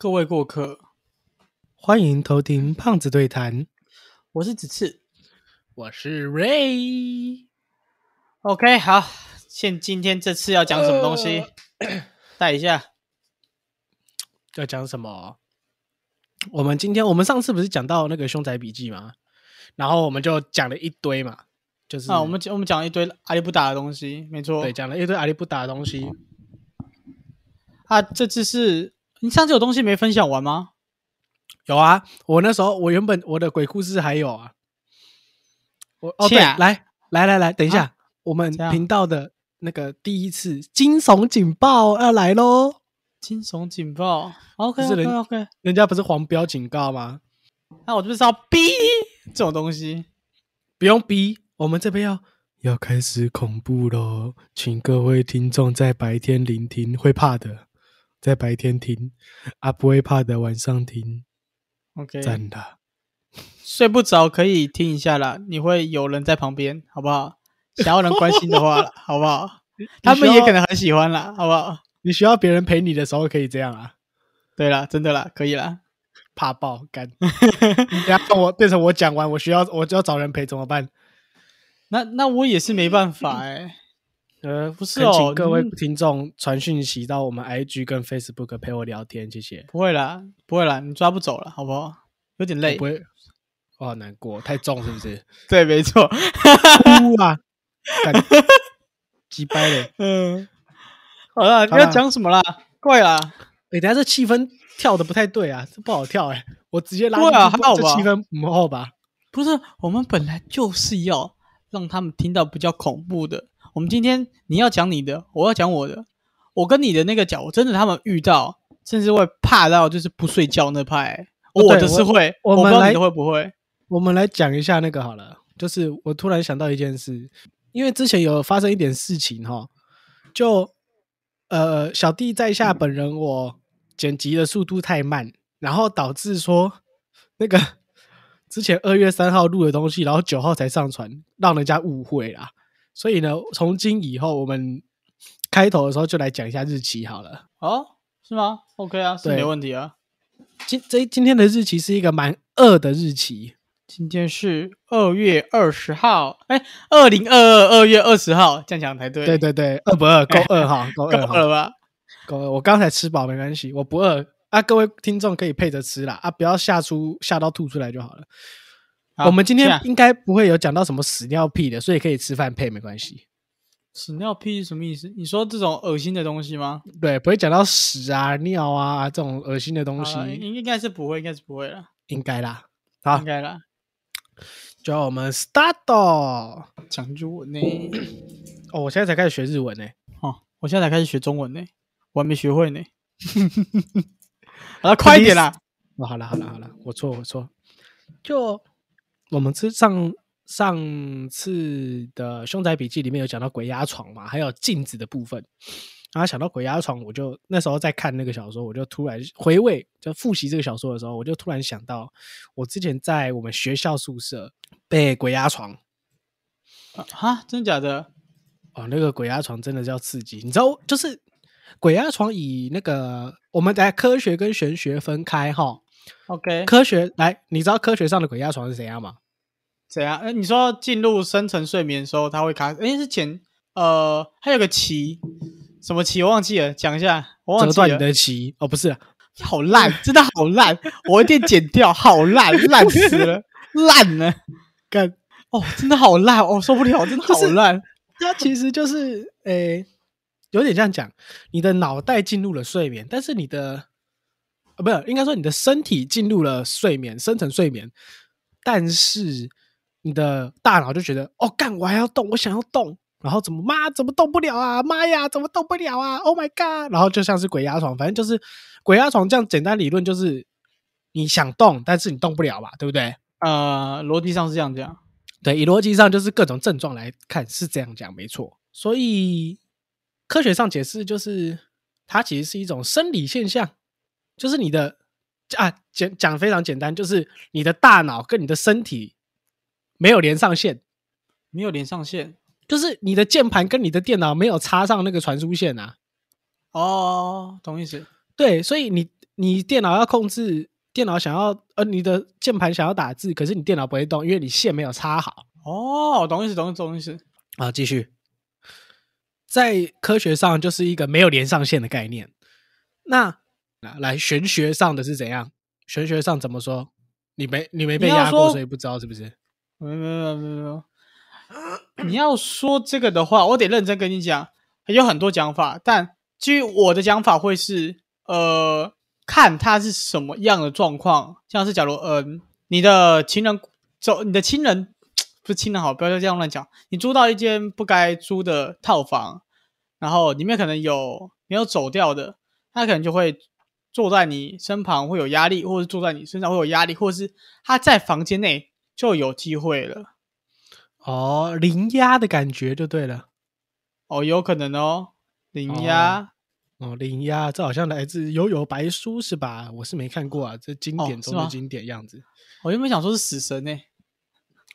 各位过客，欢迎偷听胖子对谈，我是子次。我是 Ray。OK，好，现今天这次要讲什么东西？带一下。要讲什么？我们今天我们上次不是讲到那个凶宅笔记吗？然后我们就讲了一堆嘛，就是啊，我们讲我们讲了一堆阿里不达的东西，没错。对讲了一堆阿里不达的东西。啊，这次是你上次有东西没分享完吗？有啊，我那时候我原本我的鬼故事还有啊。我哦对，啊来来来来，等一下，我们频道的那个第一次惊悚警报要来喽！惊悚警报。OK 是 OK 人 OK。人家不是黄标警告吗？那我就是要逼这种东西。不用逼，我们这边要要开始恐怖喽，请各位听众在白天聆听，会怕的在白天听，啊不会怕的晚上听，OK，真的。睡不着可以听一下啦，你会有人在旁边，好不好？想要人关心的话啦，好不好？他们也可能很喜欢啦，好不好？你需要别人陪你的时候可以这样啊，对啦，真的啦，可以啦。怕爆干。你等下我变成我讲完，我需要我就要找人陪怎么办？那那我也是没办法哎、呃，不是哦各位你听众传讯息到我们 IG 跟 Facebook 陪我聊天，谢谢。不会啦，不会啦，你抓不走了，好不好？有点累不。会，我好难过，太重是不是？对，没错。哭啊！干鸡掰嘞！嗯，好了，你要讲什么啦？怪啦，哎、等下这气氛跳的不太对啊，这不好跳哎、我直接拉对啊还好吧这气氛不好吧？不是，我们本来就是要让他们听到比较恐怖的。我们今天你要讲你的，我要讲我的。我跟你的那个角，真的他们遇到，甚至会怕到就是不睡觉那派、哦我的是会，我我们来我不知道你的会不会。我们来讲一下那个好了，就是我突然想到一件事，因为之前有发生一点事情哈，就呃小弟在下本人我剪辑的速度太慢，然后导致说那个 之前二月三号录的东西，然后九号才上传，让人家误会啦。所以呢，从今以后我们开头的时候就来讲一下日期好了。哦，是吗？OK 啊，是对没问题啊。今这今天的日期是一个蛮恶的日期，今天是二月二十号，哎，二零二二二月二十号，这样讲才对。对对对，二不二够二哈，够 够二了吧？够二。我刚才吃饱没关系，我不饿啊。各位听众可以配着吃啦啊，不要吓出吓到吐出来就好了。好我们今天应该不会有讲到什么屎尿屁的，所以可以吃饭配没关系。屎尿屁是什么意思？你说这种恶心的东西吗？对，不会讲到屎啊、尿啊这种恶心的东西应应该是不会，应该是不会了，应该啦。好应，该啦。就让我们 start 哦。讲日文呢？哦我现在才开始学日文呢。哦，我现在才开始学中文呢，我还没学会呢。好了，快一点啦！哦，好了好了好了，我错我错。就我们之上上次的凶宅笔记里面有讲到鬼压床嘛，还有镜子的部分。然后想到鬼压床，我就那时候在看那个小说，我就突然回味，就复习这个小说的时候，我就突然想到，我之前在我们学校宿舍被鬼压床啊哈，真的假的？哦，那个鬼压床真的叫刺激，你知道，就是鬼压床以那个我们在科学跟玄学分开哈。OK，科学来，你知道科学上的鬼压床是怎样吗？怎样？呃，你说进入深层睡眠的时候，它会卡？哎，是前呃，还有个期，什么期我忘记了，讲一下，我忘记了。折断你的棋哦，不是，好烂，真的好烂，我一定剪掉，好烂，烂死了，烂了，干，哦，真的好烂，哦，受不了，真的好就是烂。它其实就是诶、有点这样讲，你的脑袋进入了睡眠，但是你的呃，不是，应该说你的身体进入了睡眠，深层睡眠，但是你的大脑就觉得，哦，干，我还要动，我想要动。然后怎么妈怎么动不了啊？妈呀，怎么动不了啊？Oh my god！然后就像是鬼压床，反正就是鬼压床这样简单理论就是你想动，但是你动不了吧，对不对？呃，逻辑上是这样讲，对，以逻辑上就是各种症状来看是这样讲，没错。所以科学上解释就是，它其实是一种生理现象，就是你的啊讲讲非常简单，就是你的大脑跟你的身体没有连上线，没有连上线就是你的键盘跟你的电脑没有插上那个传输线啊。哦，懂意思？对，所以你你电脑要控制，电脑想要呃，你的键盘想要打字，可是你电脑不会动，因为你线没有插好。哦，懂意思，懂意思，懂意思。啊，继续，在科学上就是一个没有连上线的概念。那来玄学上的是怎样？玄学上怎么说？你没你没被压过，所以不知道是不是？没有没有没有没有。你要说这个的话，我得认真跟你讲，有很多讲法，但基于我的讲法会是，呃，看他是什么样的状况，像是假如，嗯，你的亲人走，你的亲人不是亲人好，不要再这样乱讲。你租到一间不该租的套房，然后里面可能有没有走掉的，他可能就会坐在你身旁会有压力，或者坐在你身上会有压力，或者是他在房间内就有机会了。哦，零压的感觉就对了。哦，有可能哦，零压。哦，零压，这好像来自《悠悠白书》是吧？我是没看过啊，这经典中的经典样子。我原本想说是死神呢，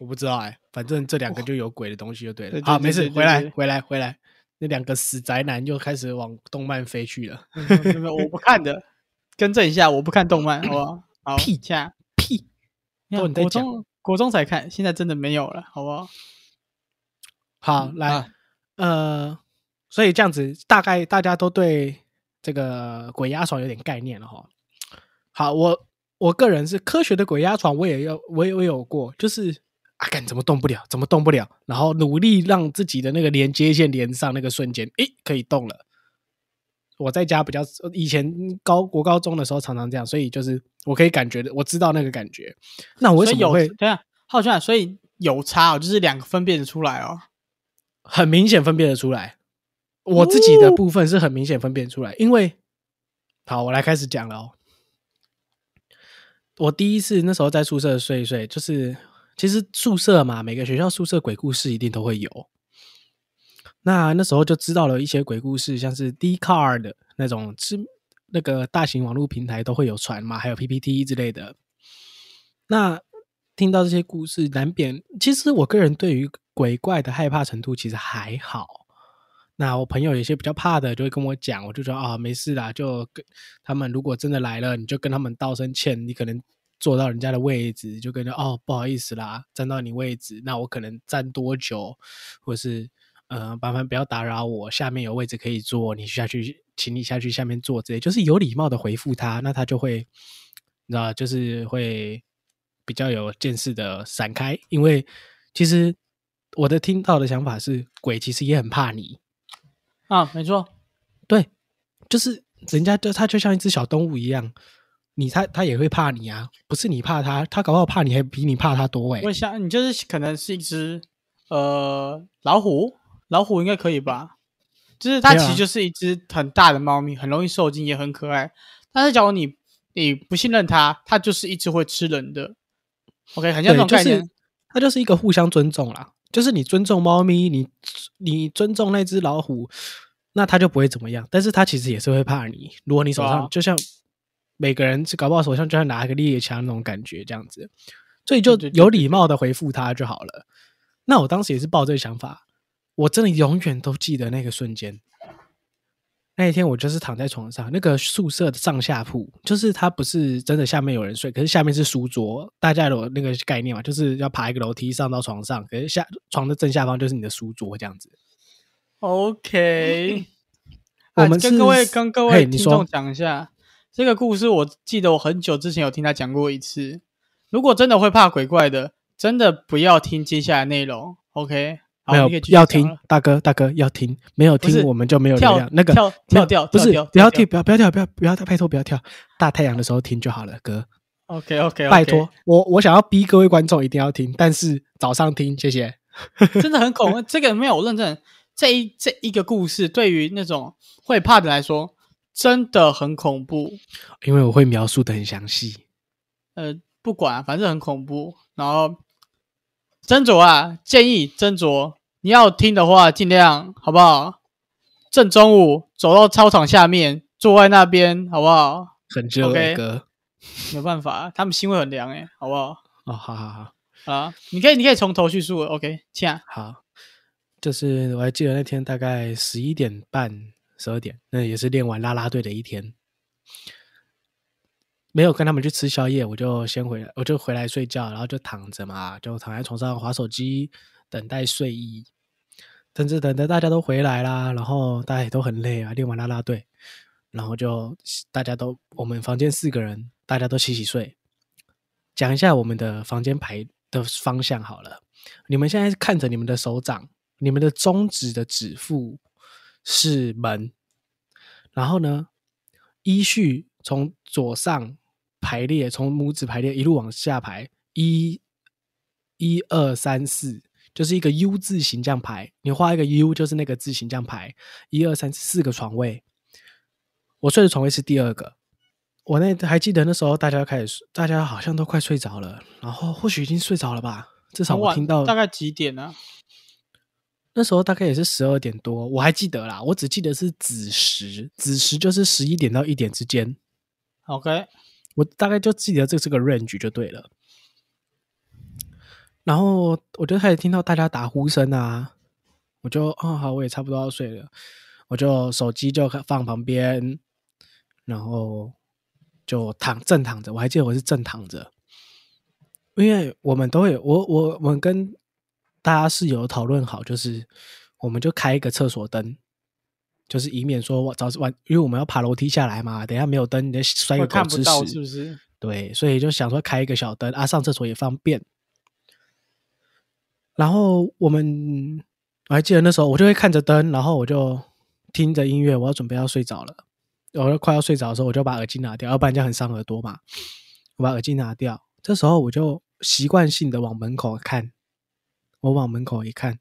我不知道哎，反正这两个就有鬼的东西就对了。好，没事，回来，回来，回来。那两个死宅男又开始往动漫飞去了。我不看的，更正一下，我不看动漫，好不好？好，屁下屁，都你在讲。国中才看，现在真的没有了，好不好？好，来，呃，所以这样子，大概大家都对这个鬼压床有点概念了哈。好，我我个人是科学的鬼压床，我也有，我也我有过，就是啊，干怎么动不了，怎么动不了，然后努力让自己的那个连接线连上，那个瞬间，诶，可以动了。我在家比较以前高国高中的时候常常这样，所以就是我可以感觉的，我知道那个感觉。那我为什么会对啊？浩轩，所以有差哦，就是两个分辨得出来哦，很明显分辨得出来。我自己的部分是很明显分辨出来，因为好，我来开始讲了哦。我第一次那时候在宿舍睡一睡，就是其实宿舍嘛，每个学校宿舍鬼故事一定都会有。那那时候就知道了一些鬼故事，像是 D Card 那种，是那个大型网络平台都会有传嘛，还有 PPT 之类的。那听到这些故事，难免其实我个人对于鬼怪的害怕程度其实还好。那我朋友有些比较怕的，就会跟我讲，我就说啊，没事啦，就跟他们如果真的来了，你就跟他们道声歉，你可能坐到人家的位置，就跟着哦，不好意思啦，站到你位置，那我可能站多久，或是。呃，麻烦不要打扰我，下面有位置可以坐，你下去，请你下去下面坐，之类就是有礼貌的回复他，那他就会，你知道，就是会比较有见识的闪开，因为其实我的听到的想法是，鬼其实也很怕你啊，没错，对，就是人家就他就像一只小动物一样，你他他也会怕你啊，不是你怕他，他搞不好怕你还比你怕他多哎，我想你就是可能是一只呃老虎。老虎应该可以吧？就是它其实就是一只很大的猫咪，很容易受惊，也很可爱。但是假如你你不信任它，它就是一只会吃人的。OK，很像这种概念，它就是一个互相尊重啦。就是你尊重猫咪，你你尊重那只老虎，那它就不会怎么样。但是它其实也是会怕你。如果你手上就像每个人是搞不好手上就像拿一个猎枪那种感觉这样子，所以就有礼貌的回复他就好了。那我当时也是抱这个想法。我真的永远都记得那个瞬间。那一天我就是躺在床上，那个宿舍的上下铺，就是它不是真的下面有人睡，可是下面是书桌，大家有那个概念嘛？就是要爬一个楼梯上到床上，可是下床的正下方就是你的书桌这样子。OK，我们跟各位跟各位听众讲一下这个故事。我记得我很久之前有听他讲过一次。如果真的会怕鬼怪的，真的不要听接下来内容。OK。没有要听，大哥大哥要听，没有听我们就没有流量。那个跳跳掉，不是不要跳，不要不要跳，不要不要拜托不要跳。大太阳的时候听就好了，哥。OK OK，拜托我我想要逼各位观众一定要听，但是早上听，谢谢。真的很恐怖，这个没有认证。这一这一个故事对于那种会怕的来说，真的很恐怖，因为我会描述的很详细。呃，不管，反正很恐怖，然后。斟酌啊，建议斟酌。你要听的话，尽量好不好？正中午走到操场下面，坐在那边，好不好？很热，OK 哥，没办法，他们心会很凉哎，好不好？哦，好好好，啊，你可以，你可以从头叙述，OK，亲好，就是我还记得那天大概十一点半、十二点，那也是练完啦啦队的一天。没有跟他们去吃宵夜，我就先回来，我就回来睡觉，然后就躺着嘛，就躺在床上划手机，等待睡意。等着等着，大家都回来啦，然后大家也都很累啊，练完啦啦队，然后就大家都我们房间四个人，大家都洗洗睡。讲一下我们的房间排的方向好了，你们现在看着你们的手掌，你们的中指的指腹是门，然后呢，依序从左上排列，从拇指排列一路往下排，一、一二三四。就是一个 U 字形这样排，你画一个 U 就是那个字形这样排，一二三四个床位。我睡的床位是第二个。我那还记得那时候大家开始，大家好像都快睡着了，然后或许已经睡着了吧。至少我听到大概几点呢？那时候大概也是十二点多，我还记得啦。我只记得是子时，子时就是十一点到一点之间。OK，我大概就记得这是个 range 就对了。然后我就开始听到大家打呼声啊，我就哦好，我也差不多要睡了，我就手机就放旁边，然后就躺正躺着。我还记得我是正躺着，因为我们都会，我我我们跟大家室友讨论好，就是我们就开一个厕所灯，就是以免说我早晚，因为我们要爬楼梯下来嘛，等下没有灯，你摔个狗吃屎，是不是？对，所以就想说开一个小灯啊，上厕所也方便。然后我们我还记得那时候，我就会看着灯，然后我就听着音乐，我要准备要睡着了。我要快要睡着的时候，我就把耳机拿掉，要不然这样很伤耳朵嘛。我把耳机拿掉，这时候我就习惯性的往门口看。我往门口一看，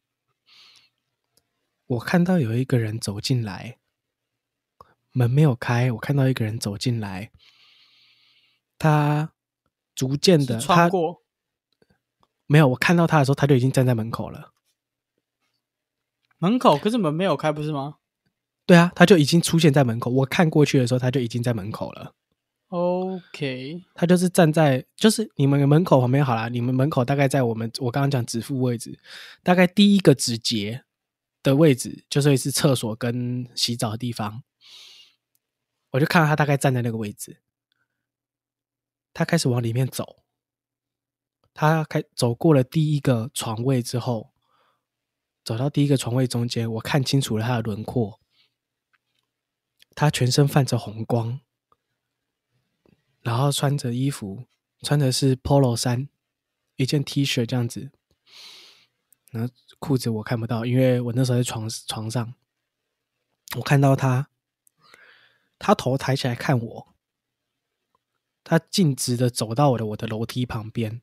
我看到有一个人走进来，门没有开，我看到一个人走进来，他逐渐的穿过。没有，我看到他的时候，他就已经站在门口了。门口可是门没有开，不是吗？对啊，他就已经出现在门口。我看过去的时候，他就已经在门口了。OK，他就是站在，就是你们门口旁边好了。你们门口大概在我们我刚刚讲指腹位置，大概第一个指节的位置，就是是厕所跟洗澡的地方。我就看到他大概站在那个位置，他开始往里面走。他开走过了第一个床位之后，走到第一个床位中间，我看清楚了他的轮廓。他全身泛着红光，然后穿着衣服，穿的是 polo 衫，一件 T 恤这样子。然后裤子我看不到，因为我那时候在床床上。我看到他，他头抬起来看我，他径直的走到我的我的楼梯旁边。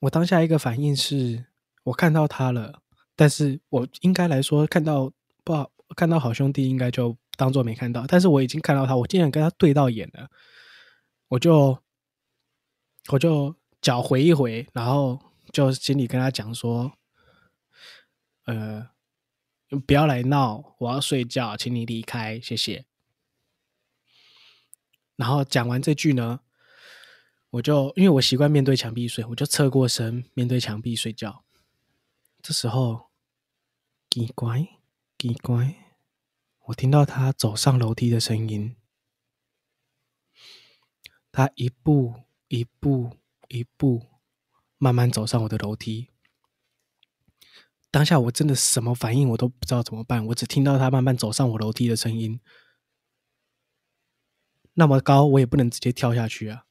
我当下一个反应是，我看到他了，但是我应该来说看到不好，看到好兄弟应该就当做没看到，但是我已经看到他，我竟然跟他对到眼了，我就我就脚回一回，然后就心里跟他讲说，呃，不要来闹，我要睡觉，请你离开，谢谢。然后讲完这句呢。我就因为我习惯面对墙壁睡，我就侧过身面对墙壁睡觉。这时候，奇怪，奇怪，我听到他走上楼梯的声音。他一步一步一步慢慢走上我的楼梯。当下我真的什么反应我都不知道怎么办，我只听到他慢慢走上我楼梯的声音。那么高，我也不能直接跳下去啊。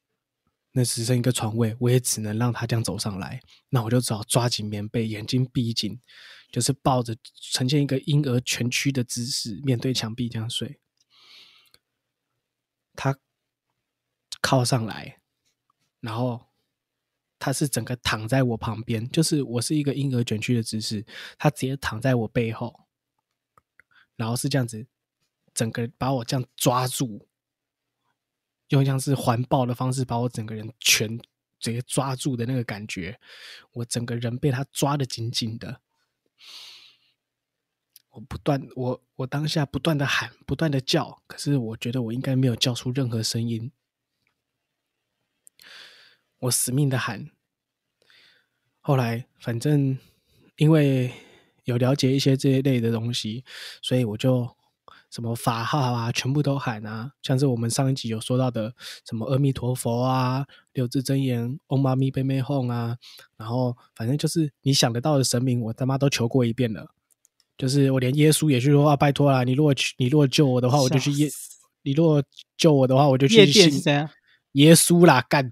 那只剩一个床位，我也只能让他这样走上来。那我就只好抓紧棉被，眼睛闭紧，就是抱着，呈现一个婴儿蜷曲的姿势，面对墙壁这样睡。他靠上来，然后他是整个躺在我旁边，就是我是一个婴儿卷曲的姿势，他直接躺在我背后，然后是这样子，整个把我这样抓住。用像是环抱的方式把我整个人全直接抓住的那个感觉，我整个人被他抓的紧紧的。我不断，我我当下不断的喊，不断的叫，可是我觉得我应该没有叫出任何声音。我死命的喊。后来，反正因为有了解一些这一类的东西，所以我就什么法号啊，全部都喊啊，像是我们上一集有说到的什么阿弥陀佛啊、六字真言、嗡嘛咪呗咪吽啊，然后反正就是你想得到的神明，我他妈都求过一遍了。就是我连耶稣也去说啊，拜托啦，你如果去，你如果救我的话，我就去耶；你如果救我的话，我就去夜店是信？耶稣啦，干！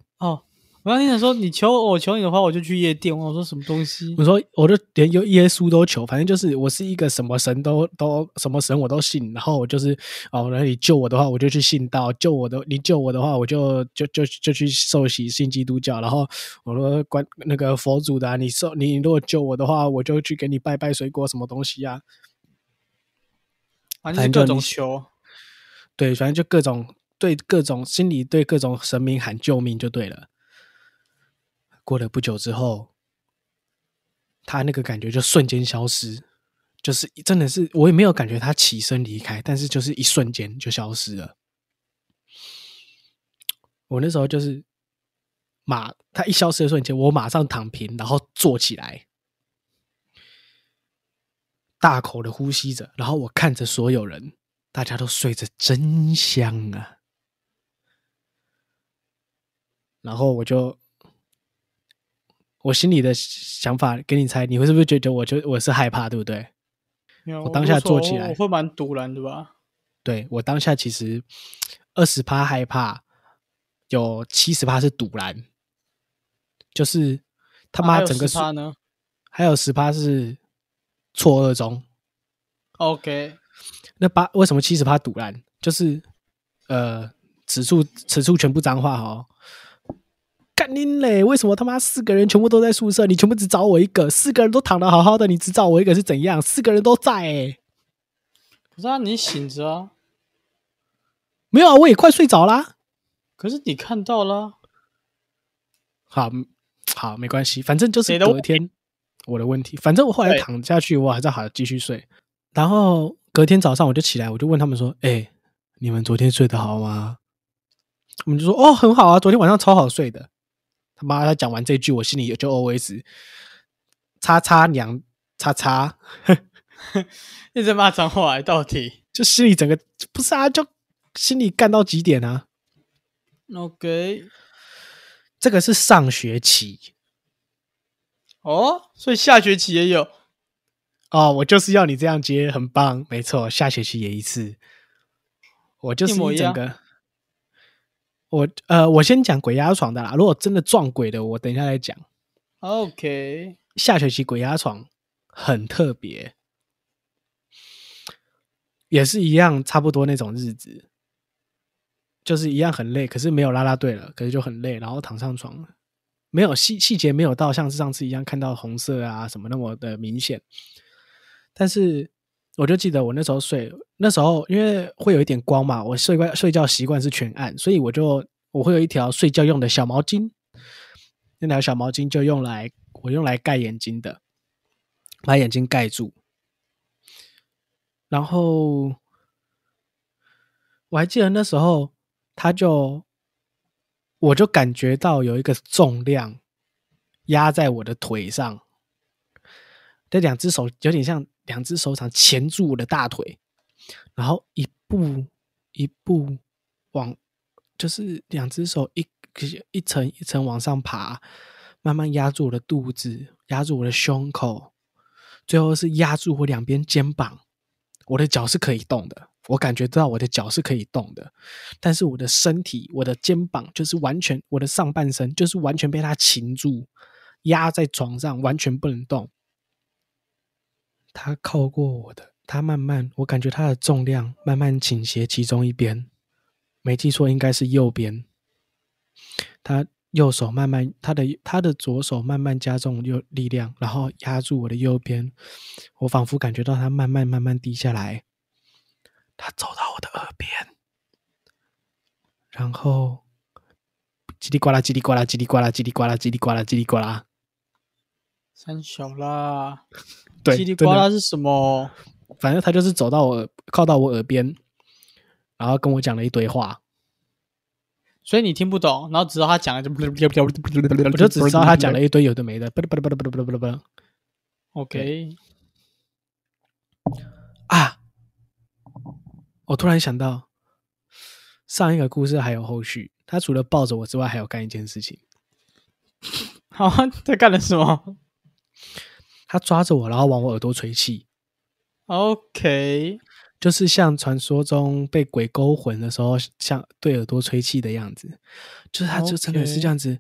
哦，我刚听你说你求我求你的话，我就去夜店。我说什么东西？我说，我就连有耶稣都求，反正就是我是一个什么神都都什么神我都信，然后我就是哦，然后你救我的话，我就去信道；救我的，你救我的话，我就就就就去受洗信基督教。然后我说关那个佛祖的、啊，你受你如果救我的话，我就去给你拜拜水果什么东西啊。反正就各种求。对，反正就各种对各种心里对各种神明喊救命就对了。过了不久之后，他那个感觉就瞬间消失，就是真的是我也没有感觉他起身离开，但是就是一瞬间就消失了。我那时候就是马，他一消失的瞬间，我马上躺平，然后坐起来，大口的呼吸着，然后我看着所有人，大家都睡着真香啊。然后我就，我心里的想法给你猜，你会是不是觉得我就我是害怕，对不对？我当下做起来我会蛮堵然的吧？对我当下其实二十趴害怕，有七十趴是堵然，就是他妈整个他呢还有十趴是错愕中。？OK，那八为什么七十趴堵然？就是呃，此处此处全部脏话哦。干你嘞！为什么他妈四个人全部都在宿舍，你全部只找我一个？四个人都躺得好好的，你只找我一个是怎样？四个人都在哎、不是啊，你醒着啊，没有啊，我也快睡着啦。可是你看到了，好，嗯好，没关系，反正就是谁的隔天我的问题。反正我后来躺下去，我还是好继续睡。然后隔天早上我就起来，我就问他们说：“哎、你们昨天睡得好吗？”我们就说：“哦，很好啊，昨天晚上超好睡的。”他妈，他讲完这句，我心里就 always 叉叉娘叉叉，一直骂脏话，到底 就心里整个不是啊，就心里干到极点啊。OK？这个是上学期哦，所以下学期也有哦，我就是要你这样接，很棒，没错，下学期也一次。我就是一整个，我呃，我先讲鬼压床的啦。如果真的撞鬼的，我等一下再讲。OK，下学期鬼压床很特别，也是一样，差不多那种日子，就是一样很累，可是没有啦啦队了，可是就很累，然后躺上床了，没有细细节没有到像是上次一样看到红色啊什么那么的明显，但是我就记得我那时候睡，那时候因为会有一点光嘛，我睡惯睡觉习惯是全暗，所以我就我会有一条睡觉用的小毛巾，那条小毛巾就用来我用来盖眼睛的，把眼睛盖住。然后我还记得那时候，他就我就感觉到有一个重量压在我的腿上，这两只手有点像两只手掌钳住我的大腿，然后一步一步往，就是两只手一一层一层往上爬，慢慢压住我的肚子，压住我的胸口，最后是压住我两边肩膀。我的脚是可以动的，我感觉到我的脚是可以动的，但是我的身体，我的肩膀就是完全，我的上半身就是完全被他擒住，压在床上，完全不能动。他靠过我的，他慢慢，我感觉他的重量慢慢倾斜其中一边，没记错应该是右边。他右手慢慢，他的他的左手慢慢加重右力量，然后压住我的右边。我仿佛感觉到他慢慢慢慢低下来，他走到我的耳边，然后叽里呱啦，叽里呱啦，叽里呱啦，叽里呱啦，叽里呱啦，叽里呱啦。三小啦，对，叽里呱啦是什么？反正他就是走到我靠到我耳边，然后跟我讲了一堆话，所以你听不懂。然后知道他讲了，我就只知道他讲了一堆有的没的。不不不不不不不不，OK 啊！我突然想到上一个故事还有后续，他除了抱着我之外，还有干一件事情。好啊，他干了什么？他抓着我，然后往我耳朵吹气。？OK，就是像传说中被鬼勾魂的时候，像对耳朵吹气的样子。就是他就真的是这样子。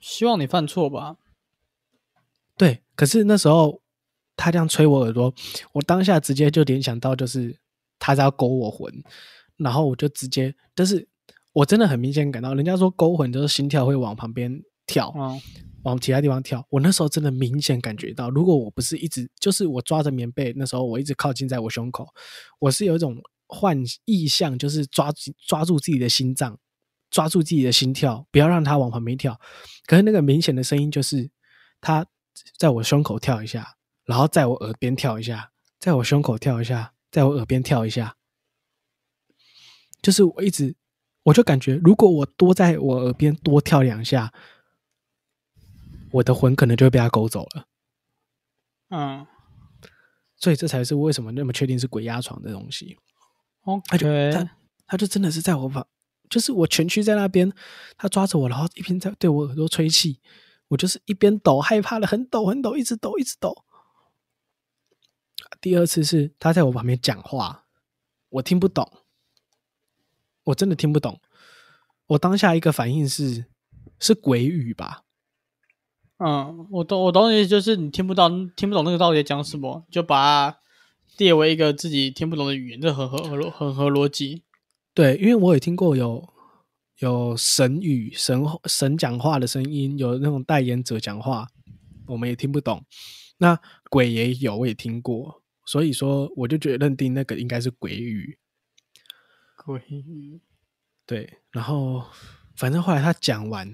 希望你犯错吧。对，可是那时候他这样吹我耳朵，我当下直接就联想到，就是他在要勾我魂，然后我就直接，但是我真的很明显感到，人家说勾魂就是心跳会往旁边跳，嗯，往其他地方跳。我那时候真的明显感觉到，如果我不是一直就是我抓着棉被，那时候我一直靠近在我胸口，我是有一种幻意象，就是抓抓住自己的心脏，抓住自己的心跳，不要让它往旁边跳。可是那个明显的声音就是它在我胸口跳一下，然后在我耳边跳一下，在我胸口跳一下，在我耳边跳一下，就是我一直我就感觉，如果我多在我耳边多跳两下，我的魂可能就会被他勾走了。嗯所以这才是为什么那么确定是鬼压床的东西。他就，OK，他他就真的是在我旁，就是我蜷曲在那边，他抓着我，然后一边在对我耳朵吹气，我就是一边抖，害怕的很抖很抖，一直抖一直抖。第二次是他在我旁边讲话，我听不懂，我真的听不懂。我当下一个反应是是鬼语吧？嗯，我懂，我懂你，就是你听不到，听不懂那个到底在讲什么，就把它列为一个自己听不懂的语言，这很合合逻很合逻辑。对，因为我也听过有有神语、神神讲话的声音，有那种代言者讲话，我们也听不懂。那鬼也有，我也听过，所以说我就觉得认定那个应该是鬼语。鬼语，对，然后反正后来他讲完，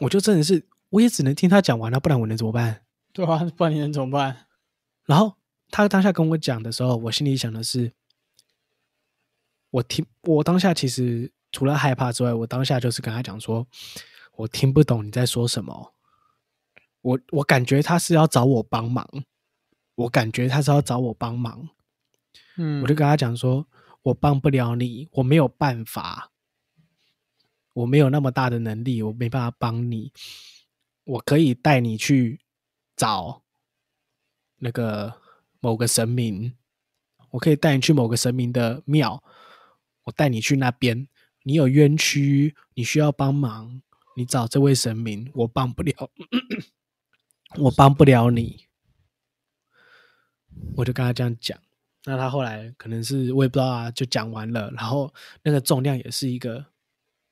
我就真的是我也只能听他讲完了，不然我能怎么办？对啊，不然你能怎么办？然后他当下跟我讲的时候，我心里想的是，我听我当下其实除了害怕之外，我当下就是跟他讲说，我听不懂你在说什么，我我感觉他是要找我帮忙，我感觉他是要找我帮忙，嗯，我就跟他讲说，我帮不了你，我没有办法，我没有那么大的能力，我没办法帮你。我可以带你去找那个某个神明，我可以带你去某个神明的庙，我带你去那边。你有冤屈，你需要帮忙，你找这位神明，我帮不了，我帮不了你。我就跟他这样讲。那他后来可能是我也不知道啊，就讲完了，然后那个重量也是一个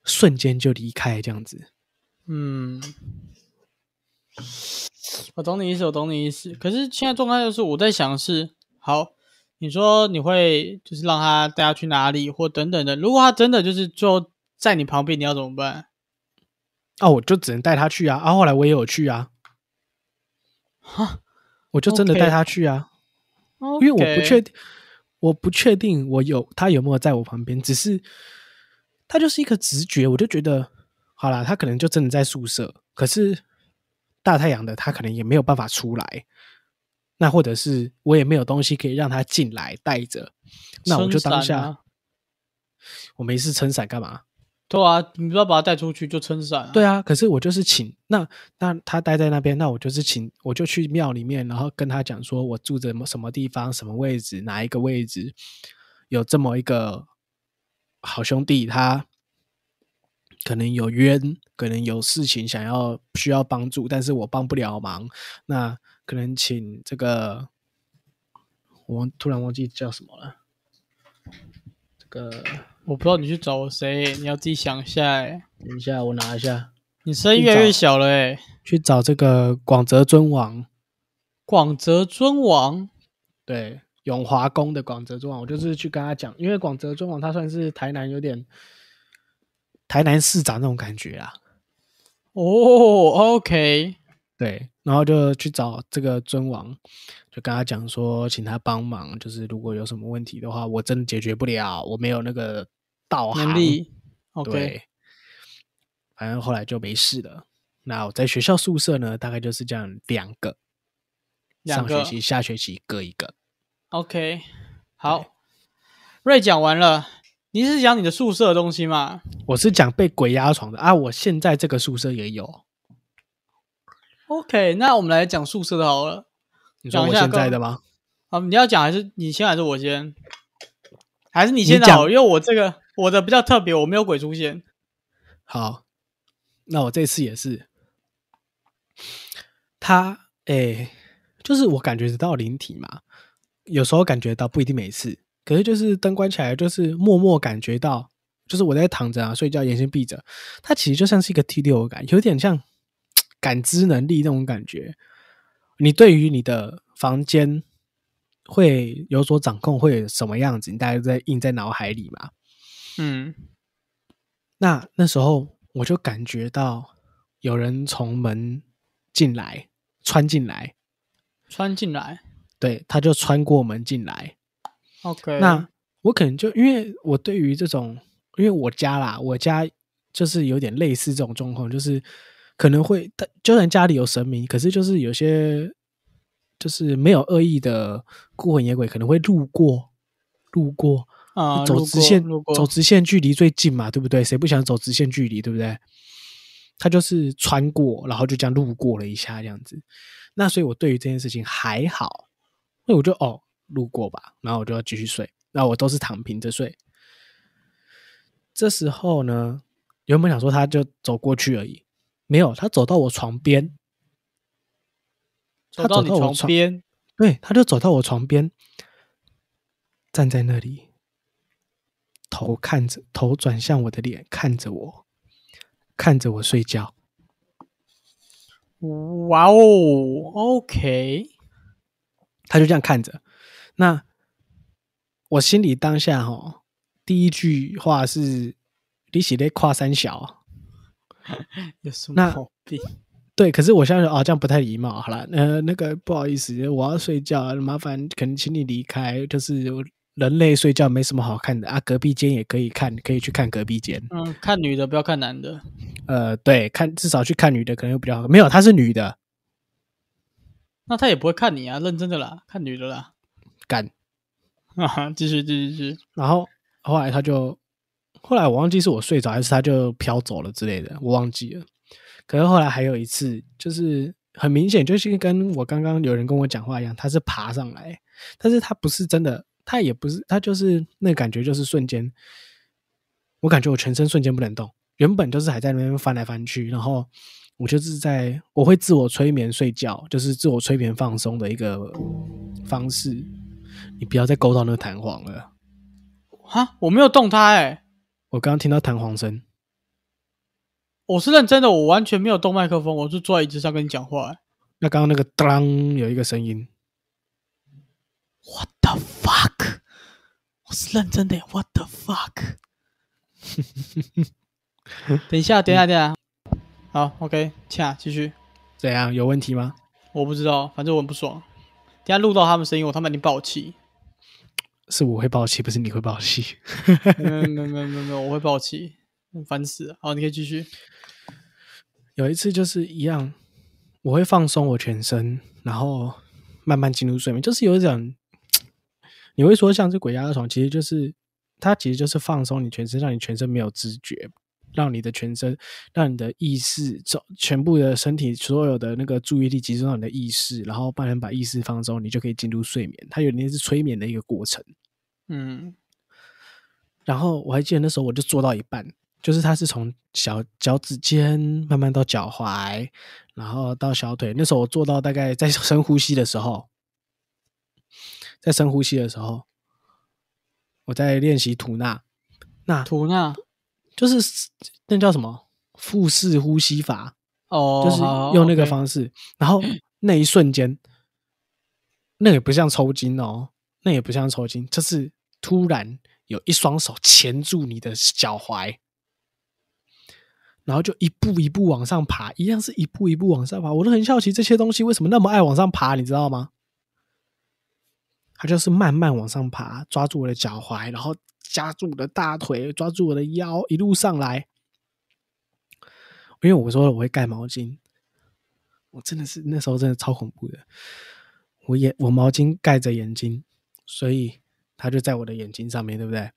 瞬间就离开这样子。嗯，我懂你意思，我懂你意思。可是现在状态就是我在想是，好，你说你会就是让他带他去哪里或等等的，如果他真的就是最后在你旁边，你要怎么办？啊，我就只能带他去啊。啊，后来我也有去啊，哈，我就真的带他去啊。因为我不确定，我不确定我有他有没有在我旁边，只是他就是一个直觉，我就觉得好啦，他可能就真的在宿舍，可是大太阳的他可能也没有办法出来，那或者是我也没有东西可以让他进来带着，那我就当下、啊我没事撑伞干嘛？对啊，你不要把他带出去就撑伞、啊。对啊，可是我就是请那那他待在那边，那我就是请我就去庙里面，然后跟他讲说我住着什么地方、什么位置、哪一个位置，有这么一个好兄弟，他可能有冤，可能有事情想要需要帮助，但是我帮不了忙，那可能请这个我突然忘记叫什么了，这个我不知道你去找谁，你要自己想一下。哎，等一下我拿一下。你声音越来越小了。哎，去找这个广泽尊王，广泽尊王，对，永华宫的广泽尊王，我就是去跟他讲，因为广泽尊王他算是台南有点台南市长那种感觉啊，哦，OK，对，然后就去找这个尊王，就跟他讲说，请他帮忙，就是如果有什么问题的话，我真的解决不了，我没有那个道行。能力，OK，对，反正后来就没事了。那我在学校宿舍呢，大概就是这样两个，两个。上学期、下学期各一个。OK，好，瑞讲完了，你是讲你的宿舍的东西吗？我是讲被鬼压床的啊，我现在这个宿舍也有。OK，那我们来讲宿舍的好了。你说我现在的吗？好，你要讲还是你先还是我先？还是你先讲好，因为我这个我的比较特别，我没有鬼出现。好，那我这次也是，他诶、就是我感觉得到灵体嘛，有时候感觉到不一定每次，可是就是灯关起来，就是默默感觉到，就是我在躺着啊睡觉，眼睛闭着，它其实就像是一个第六感，有点像感知能力那种感觉。你对于你的房间会有所掌控，会有什么样子，你大概在印在脑海里嘛？嗯，那那时候我就感觉到有人从门进来，穿进来，穿进来。对，他就穿过门进来。OK，那我可能就因为我对于这种，因为我家啦，我家就是有点类似这种状况，就是可能会，但就算家里有神明，可是就是有些就是没有恶意的孤魂野鬼可能会路过，路过，啊，走直线，走直线距离最近嘛，对不对？谁不想走直线距离，对不对？他就是穿过，然后就这样路过了一下，这样子。那所以我对于这件事情还好，那我就哦路过吧，然后我就要继续睡。那我都是躺平着睡。这时候呢，原本想说他就走过去而已，没有，他走到我床边，走到你他走到我床床边，对，他就走到我床边，站在那里，头看着头转向我的脸，看着我，看着我睡觉。哇哦，OK，他就这样看着。那我心里当下哈，第一句话是“你喜在跨三小 有什么毛病？”，对。可是我现在哦，这样不太礼貌。好了，呃，那个不好意思，我要睡觉，麻烦可能请你离开。就是人类睡觉没什么好看的啊，隔壁间也可以看，可以去看隔壁间。嗯，看女的不要看男的。呃，对，看至少去看女的可能会比较好。没有，她是女的，那她也不会看你啊，认真的啦，看女的啦。干。啊哈，继续继续继续。然后后来他就，后来我忘记是我睡着还是他就飘走了之类的，我忘记了。可是后来还有一次，就是很明显，就是跟我刚刚有人跟我讲话一样，他是爬上来，但是他不是真的，他也不是，他就是那感觉就是瞬间，我感觉我全身瞬间不能动，原本就是还在那边翻来翻去，然后我就是在我会自我催眠睡觉，就是自我催眠放松的一个方式。你不要再勾到那个弹簧了。哈，我没有动它哎、我刚刚听到弹簧声，我是认真的，我完全没有动麦克风，我是坐在椅子上跟你讲话、欸。那刚刚那个当有一个声音，What the fuck？我是认真的耶，What the fuck？等一下，等一下，等一下。好，OK，恰继续。怎样？有问题吗？我不知道，反正我很不爽。等下录到他们声音，我他妈一定爆气。是我会爆气，不是你会爆气。没有没有没有没有我会爆气，烦死了。好，你可以继续。有一次就是一样，我会放松我全身，然后慢慢进入睡眠，就是有一种，你会说像是鬼压床，其实就是它其实就是放松你全身，让你全身没有知觉，让你的全身，让你的意识，全全部的身体所有的那个注意力集中到你的意识，然后慢慢把意识放松，你就可以进入睡眠。它有点是催眠的一个过程。嗯，然后我还记得那时候我就做到一半，就是它是从小脚趾尖慢慢到脚踝，然后到小腿。那时候我做到大概在深呼吸的时候，在深呼吸的时候，我在练习吐纳，那吐纳？就是那叫什么？腹式呼吸法，哦，就是用那个方式。然后那一瞬间，那也不像抽筋哦，那也不像抽筋，就是突然有一双手钳住你的脚踝，然后就一步一步往上爬，一样是一步一步往上爬。我都很好奇这些东西为什么那么爱往上爬，你知道吗？他就是慢慢往上爬，抓住我的脚踝，然后夹住我的大腿，抓住我的腰，一路上来。因为我说了我会盖毛巾，我真的是那时候真的超恐怖的。我眼我毛巾盖着眼睛，所以他就在我的眼睛上面，对不对？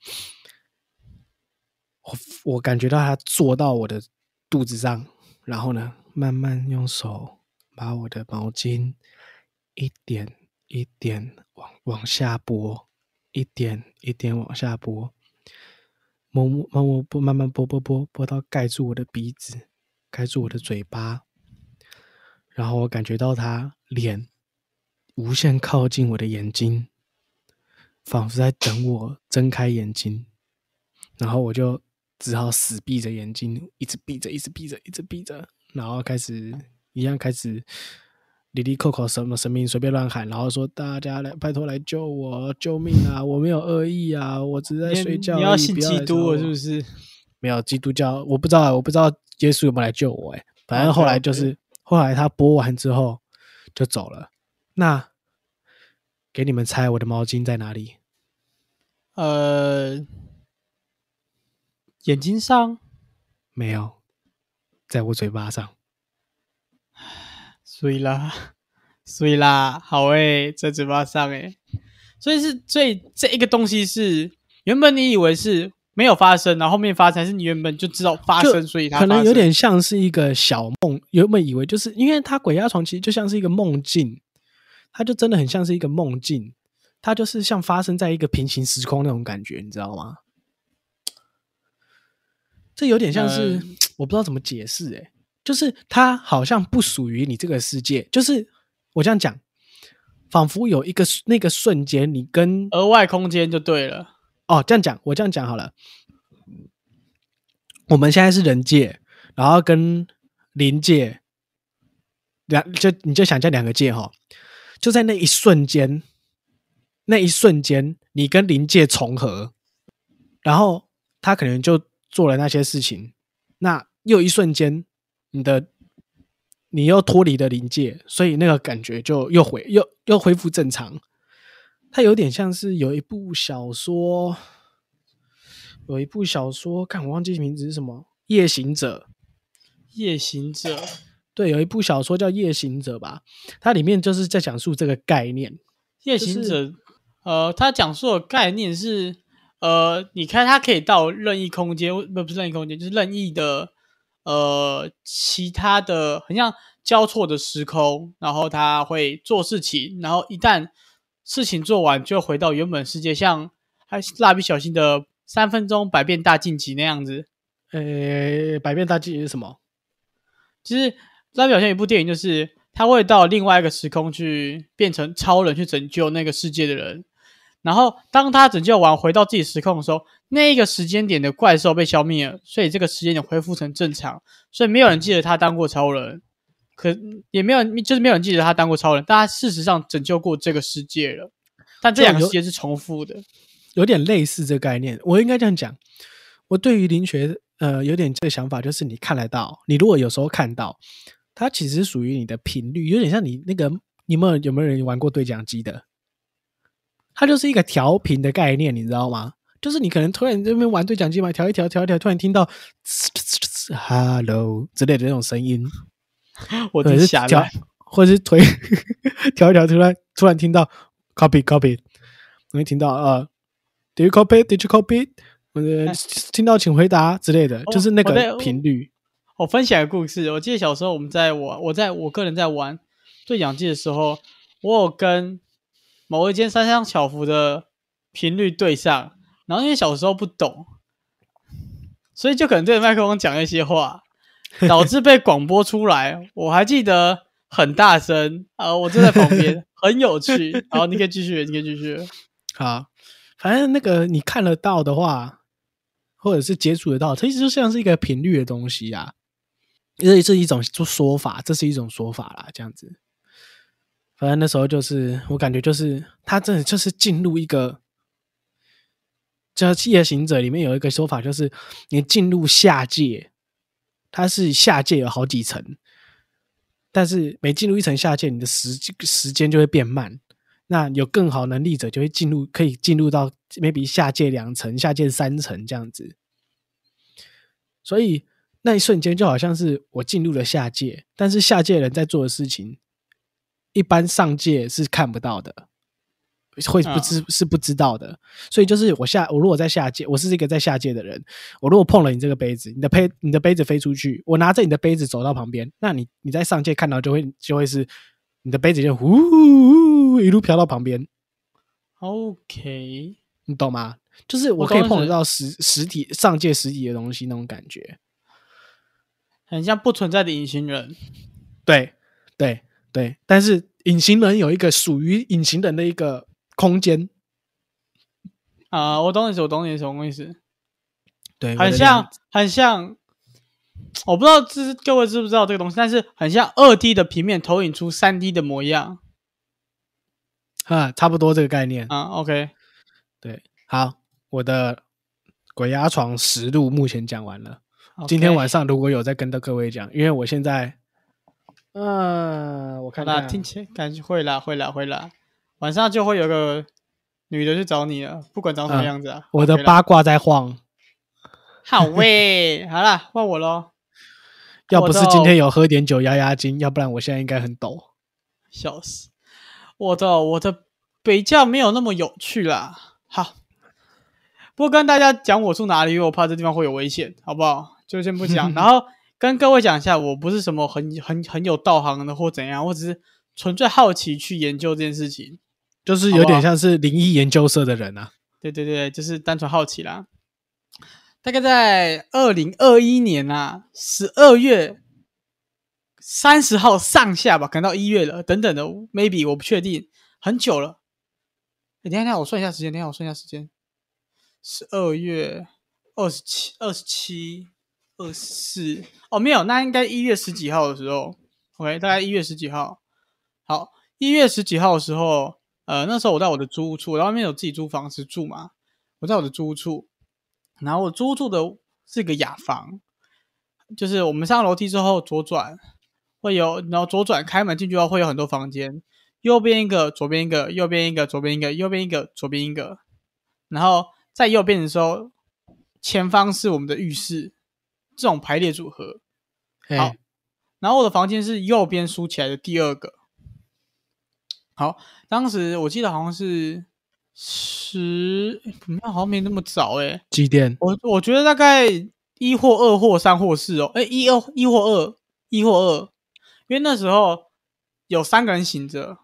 我我感觉到他坐到我的肚子上，然后呢，慢慢用手把我的毛巾一点一点往往下拨，一点一点往下拨，摸摸摸摸拨，慢慢拨拨拨拨到盖住我的鼻子，盖住我的嘴巴，然后我感觉到他脸无限靠近我的眼睛，仿佛在等我睁开眼睛，然后我就只好死闭着眼睛，一直闭着，一直闭着，一直闭着，然后开始一样开始里里扣扣什么神明随便乱喊，然后说大家来拜托来救我，救命啊！我没有恶意啊，我只是在睡觉。你要信基督是不是？没有基督教，我不知道啊，我不知道耶稣有没有来救我哎。反正后来就是后来他播完之后就走了。那给你们猜我的毛巾在哪里？呃，眼睛上，没有，在我嘴巴上。所以啦，所以啦，好诶、在嘴巴上诶、所以是最这一个东西是原本你以为是没有发生，然后后面发生，还是你原本就知道发生，所以它可能有点像是一个小梦，原本以为就是因为它鬼压床其实就像是一个梦境，它就真的很像是一个梦境，它就是像发生在一个平行时空那种感觉，你知道吗？这有点像是、嗯我不知道怎么解释，诶，就是它好像不属于你这个世界，就是我这样讲，仿佛有一个那个瞬间，你跟额外空间就对了。哦，这样讲，我这样讲好了。我们现在是人界，然后跟灵界两，就你就想象两个界哈，就在那一瞬间，那一瞬间，你跟灵界重合，然后他可能就做了那些事情，那又一瞬间，你的你又脱离了灵界，所以那个感觉就又回又又恢复正常。它有点像是有一部小说，有一部小说，看我忘记名字是什么，《夜行者》。夜行者，对，有一部小说叫《夜行者》吧，它里面就是在讲述这个概念。夜行者，呃，它讲述的概念是，呃，你看它可以到任意空间，不不是任意空间，就是任意的，呃，其他的很像交错的时空，然后它会做事情，然后一旦事情做完，就回到原本世界，像还是蜡笔小新的三分钟百变大晋级那样子。呃，百变大计是什么？就是蜡笔小新有一部电影，就是他会到另外一个时空去变成超人，去拯救那个世界的人。然后当他拯救完回到自己时空的时候，那一个时间点的怪兽被消灭了，所以这个时间点恢复成正常，所以没有人记得他当过超人，可也没有人就是没有人记得他当过超人，但他事实上拯救过这个世界了。但这两个世界是重复的，有点类似这个概念。我应该这样讲，我对于灵学呃有点这个想法，就是你看得到，你如果有时候看到，它其实属于你的频率，有点像你那个，你们有没有人玩过对讲机的？它就是一个调频的概念，你知道吗？就是你可能突然这边玩对讲机嘛，调一调，调一调，突然听到 “hello” 之类的那种声音，我或者是调真吓烂。，或者是推调一调，突然突然听到 copy copy，你会听到呃，did you copy did you copy，或者听到请回答之类的，就是那个频率。我分享一个故事，我记得小时候我们在玩，我在我个人在玩对讲机的时候，我有跟某一间三商巧福的频率对上，然后因为小时候不懂，所以就可能对着麦克风讲一些话，导致被广播出来。我还记得很大声，啊，我坐在旁边，很有趣。好，你可以继续，你可以继续。好，反正那个你看得到的话，或者是接触得到，它其实就像是一个频率的东西啊。这是一种说法，这是一种说法啦，这样子。反正那时候就是我感觉就是他真的就是进入一个，叫《夜行者》里面有一个说法，就是你进入下界，它是下界有好几层，但是每进入一层下界，你的时时间就会变慢。那有更好能力者就会进入，可以进入到 maybe 下界两层、下界三层这样子。所以那一瞬间就好像是我进入了下界，但是下界人在做的事情一般上界是看不到的，会不知、是不知道的。所以就是我下我如果在下界，我是一个在下界的人，我如果碰了你这个杯子，你的杯你的杯子飞出去，我拿着你的杯子走到旁边，那你你在上界看到就会就会是你的杯子就呼呼一路飘到旁边，OK，你懂吗？就是我可以碰得到实实体上界实体的东西那种感觉。很像不存在的隐形人。对对对，但是隐形人有一个属于隐形人的一个空间，啊、我懂你意思，我懂你意思，我懂你意思，对，很像，很像，我不知道知各位知不知道这个东西，但是很像二 D 的平面投影出三 D 的模样啊，差不多这个概念。啊。OK，对，好，我的鬼压床实录目前讲完了。今天晚上如果有再跟到各位讲，因为我现在，嗯、我看看，听起来感觉会啦，会啦，会啦，晚上就会有个女的去找你了，不管长什么嗯样子啊。我的八卦在晃。好喂，好啦，换我喽。要不是今天有喝点酒压压惊，要不然我现在应该很抖。笑死！我的我的北教没有那么有趣啦。好，不过跟大家讲我住哪里，因为我怕这地方会有危险，好不好？就先不讲。然后跟各位讲一下，我不是什么很很很有道行的或怎样，我只是纯粹好奇去研究这件事情。就是有点像是灵异研究社的人啊。对对对，就是单纯好奇啦。大概在二零二一年啊，十二月三十号上下吧，可能到一月了，等等的，maybe 我不确定，很久了。诶等一下，等一下，我算一下时间，等一下我算一下时间，十二月二十七、二十七、二四，哦，没有，那应该一月十几号的时候，OK，大概一月十几号。好，一月十几号的时候，呃，那时候我在我的租屋处，我在外面有自己租房子住嘛，我在我的租屋处，然后我租屋处的是个雅房，就是我们上楼梯之后左转会有，然后左转开门进去后会有很多房间，右边一个，左边一个，右边一个，左边一个，右边一个，左边一个，然后在右边的时候，前方是我们的浴室，这种排列组合。好然后我的房间是右边梳起来的第二个。好，当时我记得好像是十，没有，好像没那么早诶、几点？我我觉得大概一或二或三或四哦，哎，一二一或二，一或二，因为那时候有三个人醒着，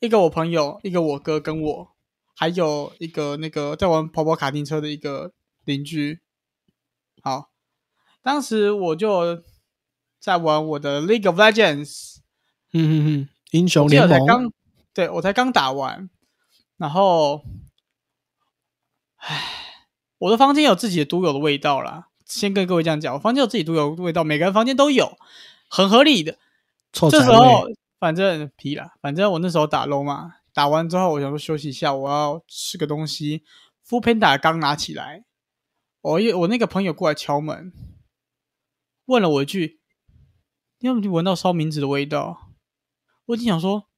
一个我朋友，一个我哥跟我，还有一个那个在玩跑跑卡丁车的一个邻居。好，当时我就在玩我的 League of Legends，嗯嗯嗯，英雄联盟。我才刚，对我才刚打完，然后，唉，我的房间有自己的独有的味道啦。先跟各位这样讲，我房间有自己独有的味道，每个人房间都有，很合理的。这时候，反正皮了，反正我那时候打 low 嘛，打完之后我想说休息一下，我要吃个东西。f o o Panda 刚拿起来，我一我那个朋友过来敲门，问了我一句：“你有没有闻到烧冥纸的味道？”我已经想说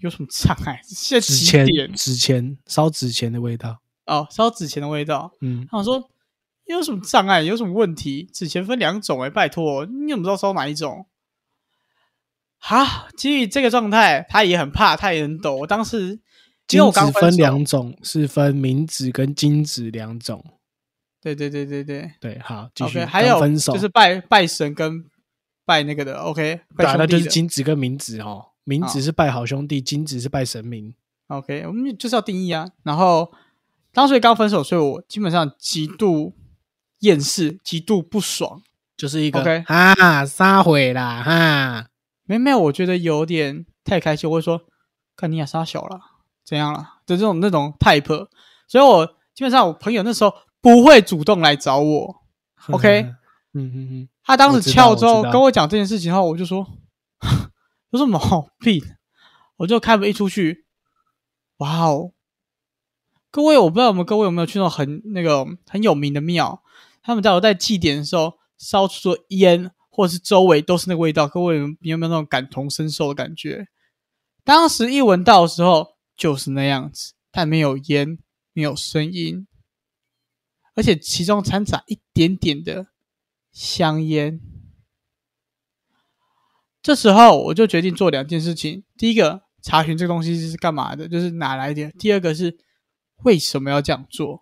有什么障碍？现在几纸钱点？纸钱烧纸钱的味道。哦，烧纸钱的味道。嗯，他想说有什么障碍？有什么问题？纸钱分两种哎、拜托，你怎么知道烧哪一种？好，基于这个状态，他也很怕，他也很抖。我当时因为金我刚纸分手两种，是分冥纸跟金纸两种。对对对对对对，好，继续。还有分手就是拜拜神跟拜那个的，OK，拜对啊，那就是金子跟冥子哦。冥子是拜好兄弟，金子是拜神明。OK，我们就是要定义啊。然后当时刚分手，所以我基本上极度厌世，极度不爽。就是一个 OK 啊撒毁啦哈，没没有，我觉得有点太开心，我会说，看你也撒小了，怎样了的这种那种 type，所以我基本上我朋友那时候不会主动来找我，OK 嗯嗯嗯，他当时敲之后跟我讲这件事情后，我就说 有什么毛病，我就开门一出去，哇哦！各位，我不知道我们各位有没有去那种很那个很有名的庙，他们在我在祭典的时候烧出的烟，或者是周围都是那个味道，各位有有没有那种感同身受的感觉？当时一闻到的时候就是那样子，但没有烟，没有声音，而且其中掺杂一点点的香烟。这时候我就决定做两件事情：第一个，查询这个东西是干嘛的，就是哪来的；第二个是为什么要这样做。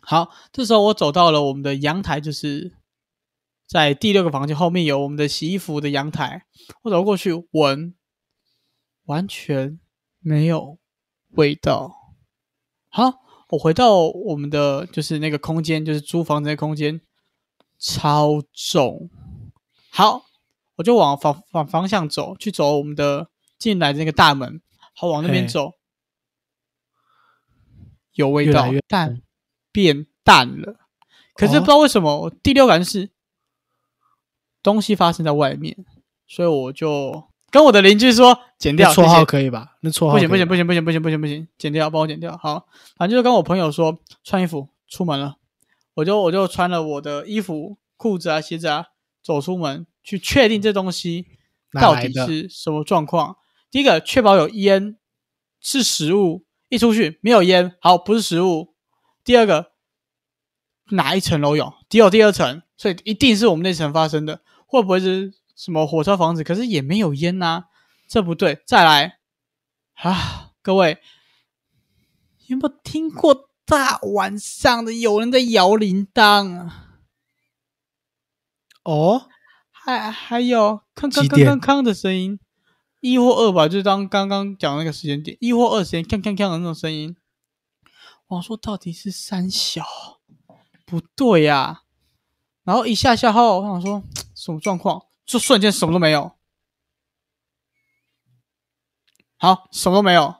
好，这时候我走到了我们的阳台，就是在第六个房间后面有我们的洗衣服的阳台。我走过去闻，完全没有味道。好，我回到我们的就是那个空间，就是租房子的空间，超重。好，我就往反反方向走，去走我们的进来的那个大门。好，往那边走，有味道越来越，但变淡了。可是哦不知道为什么，我第六感是东西发生在外面，所以我就跟我的邻居说剪掉，那绰号可以吧？那绰号不行不行不行不行不行不行不行，剪掉，帮我剪掉。好，反正就是跟我朋友说穿衣服出门了，我就我就穿了我的衣服、裤子啊、鞋子啊，走出门去确定这东西到底是什么状况。第一个，确保有烟是食物，一出去没有烟，好不是食物。第二个，哪一层楼有？只有第二层，所以一定是我们那层发生的。会不会是什么火车房子？可是也没有烟呐、这不对。再来啊，各位有没有听过大晚上的有人在摇铃铛啊？哦，还还有康康康康康的声音，一或二吧，就是当刚刚讲那个时间点，一或二时间康康康的那种声音。我说到底是三小不对呀、然后一下下后，我想说什么状况？就瞬间什么都没有。好，什么都没有，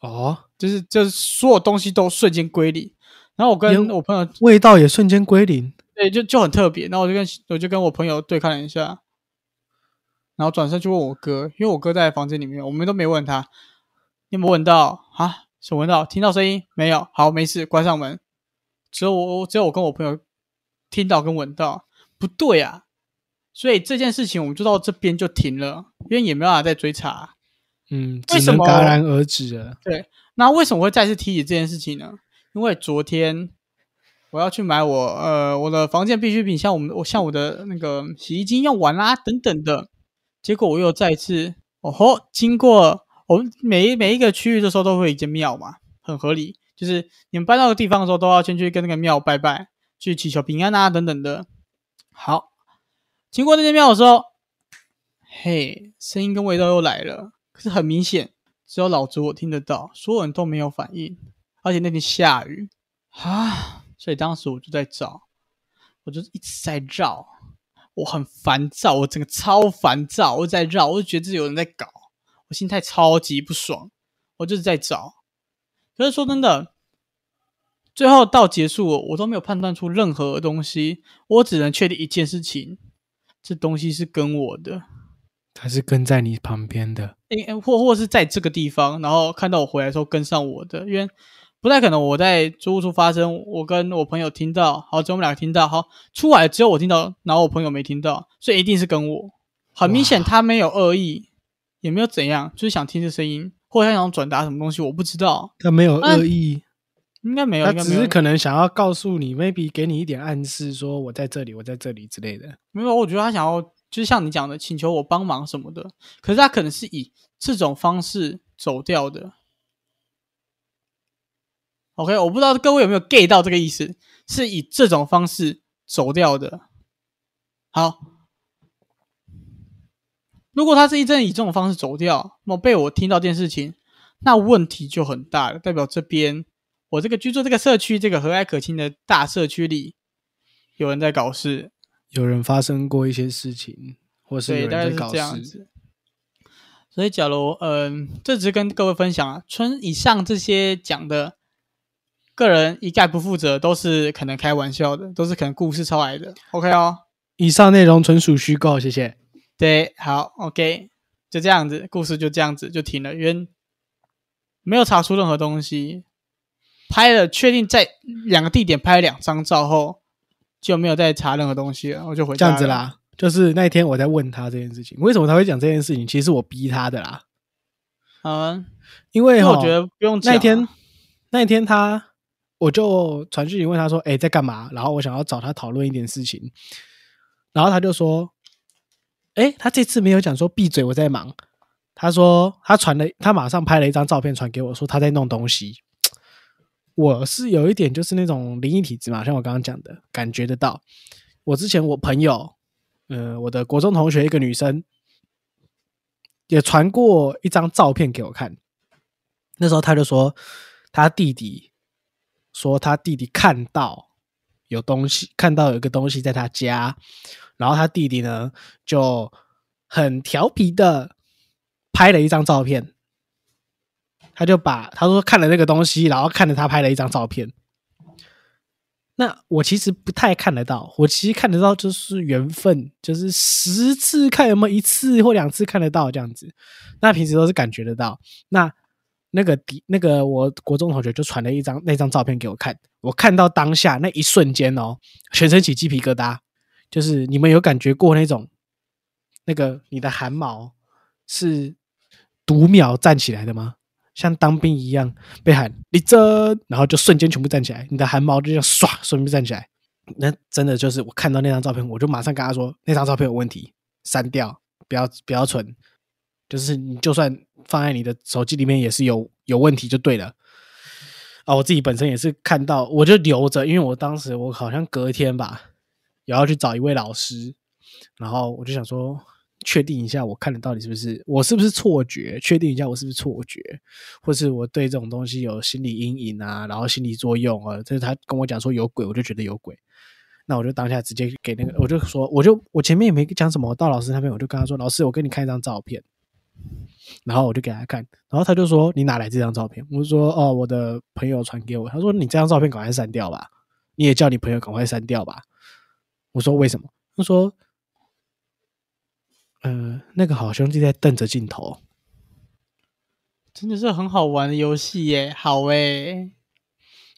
哦，就是就是所有东西都瞬间归零。然后我跟我朋友味道也瞬间归零。对，就就很特别。然后我就跟我就跟我朋友对看了一下，然后转身去问我哥，因为我哥在房间里面，我们都没问他，你有没有闻到啊？什么闻到？听到声音没有？好，没事，关上门。只有我，只有我跟我朋友听到跟闻到，不对啊。所以这件事情我们就到这边就停了，因为也没办法再追查。嗯，为什么戛然而止了。对那为什么会再次提起这件事情呢？因为昨天我要去买我呃我的房间必需品，像我们我像我的那个洗衣精用完啦等等的，结果我又再一次哦吼，经过我们每一每一个区域的时候都会有一间庙嘛，很合理，就是你们搬到个地方的时候都要先去跟那个庙拜拜，去祈求平安啊等等的。好，经过那间庙的时候，嘿，声音跟味道又来了，可是很明显，只有老子我听得到，所有人都没有反应，而且那天下雨。啊，所以当时我就在找，我就一直在绕，我很烦躁，我整个超烦躁，我在绕，我就觉得自己有人在搞，我心态超级不爽，我就是在找。可是说真的，最后到结束，我都没有判断出任何东西，我只能确定一件事情：这东西是跟我的。它是跟在你旁边的。诶、诶或或是在这个地方，然后看到我回来的时候跟上我的，因为不太可能我在租屋处发生，我跟我朋友听到，好，只有我们两个听到，好，出来只有我听到，然后我朋友没听到，所以一定是跟我。很明显，他没有恶意，也没有怎样，就是想听这声音，或者他想转达什么东西，我不知道，他没有那恶意，应该没有，他只是可能想要告诉你，maybe 给你一点暗示，说我在这里，我在这里之类的。没有，我觉得他想要，就是像你讲的，请求我帮忙什么的。可是他可能是以这种方式走掉的。OK，我不知道各位有没有 get 到这个意思，是以这种方式走掉的。好，如果他是一阵以这种方式走掉，那么被我听到这件事情，那问题就很大了，代表这边我这个居住这个社区，这个和蔼可亲的大社区里，有人在搞事，有人发生过一些事情，或是，有人在搞事。所以，假如嗯、这只是跟各位分享啊，纯以上这些讲的，个人一概不负责，都是可能开玩笑的，都是可能故事抄来的。OK 哦，以上内容纯属虚构，谢谢。对，好，OK，就这样子，故事就这样子就停了，因为没有查出任何东西，拍了，确定在两个地点拍了两张照后，就没有再查任何东西了，我就回这家了。样子啦，就是那一天我在问他这件事情，为什么他会讲这件事情？其实是我逼他的啦，嗯，因为因为我觉得不用讲啊那一天那一天他我就传讯息问他说：“哎、在干嘛？”然后我想要找他讨论一点事情，然后他就说：“哎，他这次没有讲说闭嘴，我在忙。他说他传了，他马上拍了一张照片传给我，说他在弄东西。我是有一点就是那种灵异体质嘛，像我刚刚讲的，感觉得到。我之前我朋友，呃，我的国中同学一个女生，也传过一张照片给我看。那时候他就说他弟弟说他弟弟看到有东西，看到有一个东西在他家，然后他弟弟呢就很调皮的拍了一张照片。他就把他说看了那个东西，然后看着他拍了一张照片。那我其实不太看得到，我其实看得到就是缘分，就是十次看有没有一次或两次看得到这样子。那平时都是感觉得到。那那个底那个我国中同学就传了一张那张照片给我看，我看到当下那一瞬间哦，全身起鸡皮疙瘩。就是你们有感觉过那种那个你的汗毛是读秒站起来的吗？像当兵一样被喊立正，然后就瞬间全部站起来，你的汗毛就这样唰，瞬间站起来。那真的就是我看到那张照片，我就马上跟他说那张照片有问题，删掉，不要不要存。就是你就算放在你的手机里面也是有有问题就对了。啊，我自己本身也是看到，我就留着，因为我当时我好像隔天吧，也要去找一位老师，然后我就想说。确定一下，我看的到底是不是我是不是错觉？确定一下我是不是错觉，或是我对这种东西有心理阴影啊，然后心理作用啊。就是他跟我讲说有鬼，我就觉得有鬼。那我就当下直接给那个，我就说，我就我前面也没讲什么，到老师那边我就跟他说，老师，我给你看一张照片。然后我就给他看，然后他就说你哪来这张照片？我就说哦，我的朋友传给我。他说你这张照片赶快删掉吧，你也叫你朋友赶快删掉吧。我说为什么？他说。呃，那个好兄弟在瞪着镜头，真的是很好玩的游戏耶！好诶，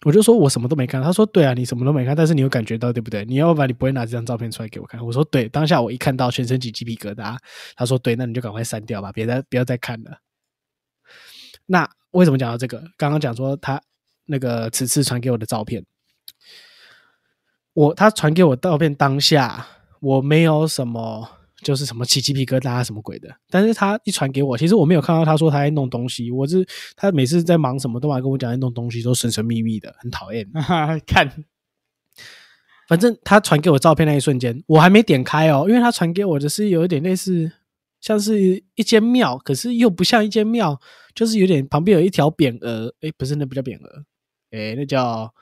我就说我什么都没看。他说：“对啊，你什么都没看，但是你有感觉到，对不对？你要不然你不会拿这张照片出来给我看。”我说：“对。”当下我一看到，全身起鸡皮疙瘩。他说：“对，那你就赶快删掉吧，别再不要再看了。”那为什么讲到这个？刚刚讲说他那个此次传给我的照片，我他传给我照片当下我没有什么。就是什么起鸡皮疙瘩什么鬼的，但是他一传给我，其实我没有看到他说他在弄东西。我是他每次在忙什么，都来跟我讲在弄东西，都神神秘秘的，很讨厌。看，反正他传给我照片那一瞬间，我还没点开哦，因为他传给我的是有一点类似，像是一间庙，可是又不像一间庙，就是有点旁边有一条匾额，哎，不是那不叫匾额，哎，那叫。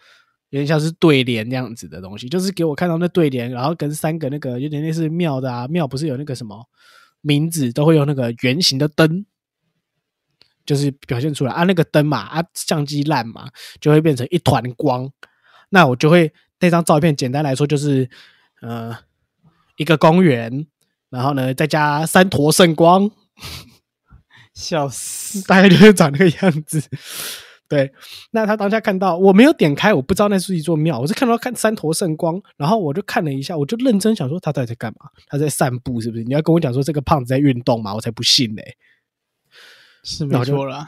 有点像是对联那样子的东西，就是给我看到那对联，然后跟三个那个有点类似庙的啊，庙不是有那个什么名字都会用那个圆形的灯，就是表现出来啊，那个灯嘛啊，相机烂嘛，就会变成一团光。那我就会那张照片，简单来说就是呃一个公园，然后呢再加三坨圣光，笑死，大概就是长那个样子。对，那他当下看到我没有点开，我不知道那是一座庙，我是看到看三坨圣光，然后我就看了一下，我就认真想说他到底在干嘛？他在散步是不是？你要跟我讲说这个胖子在运动嘛？我才不信嘞！是没错了，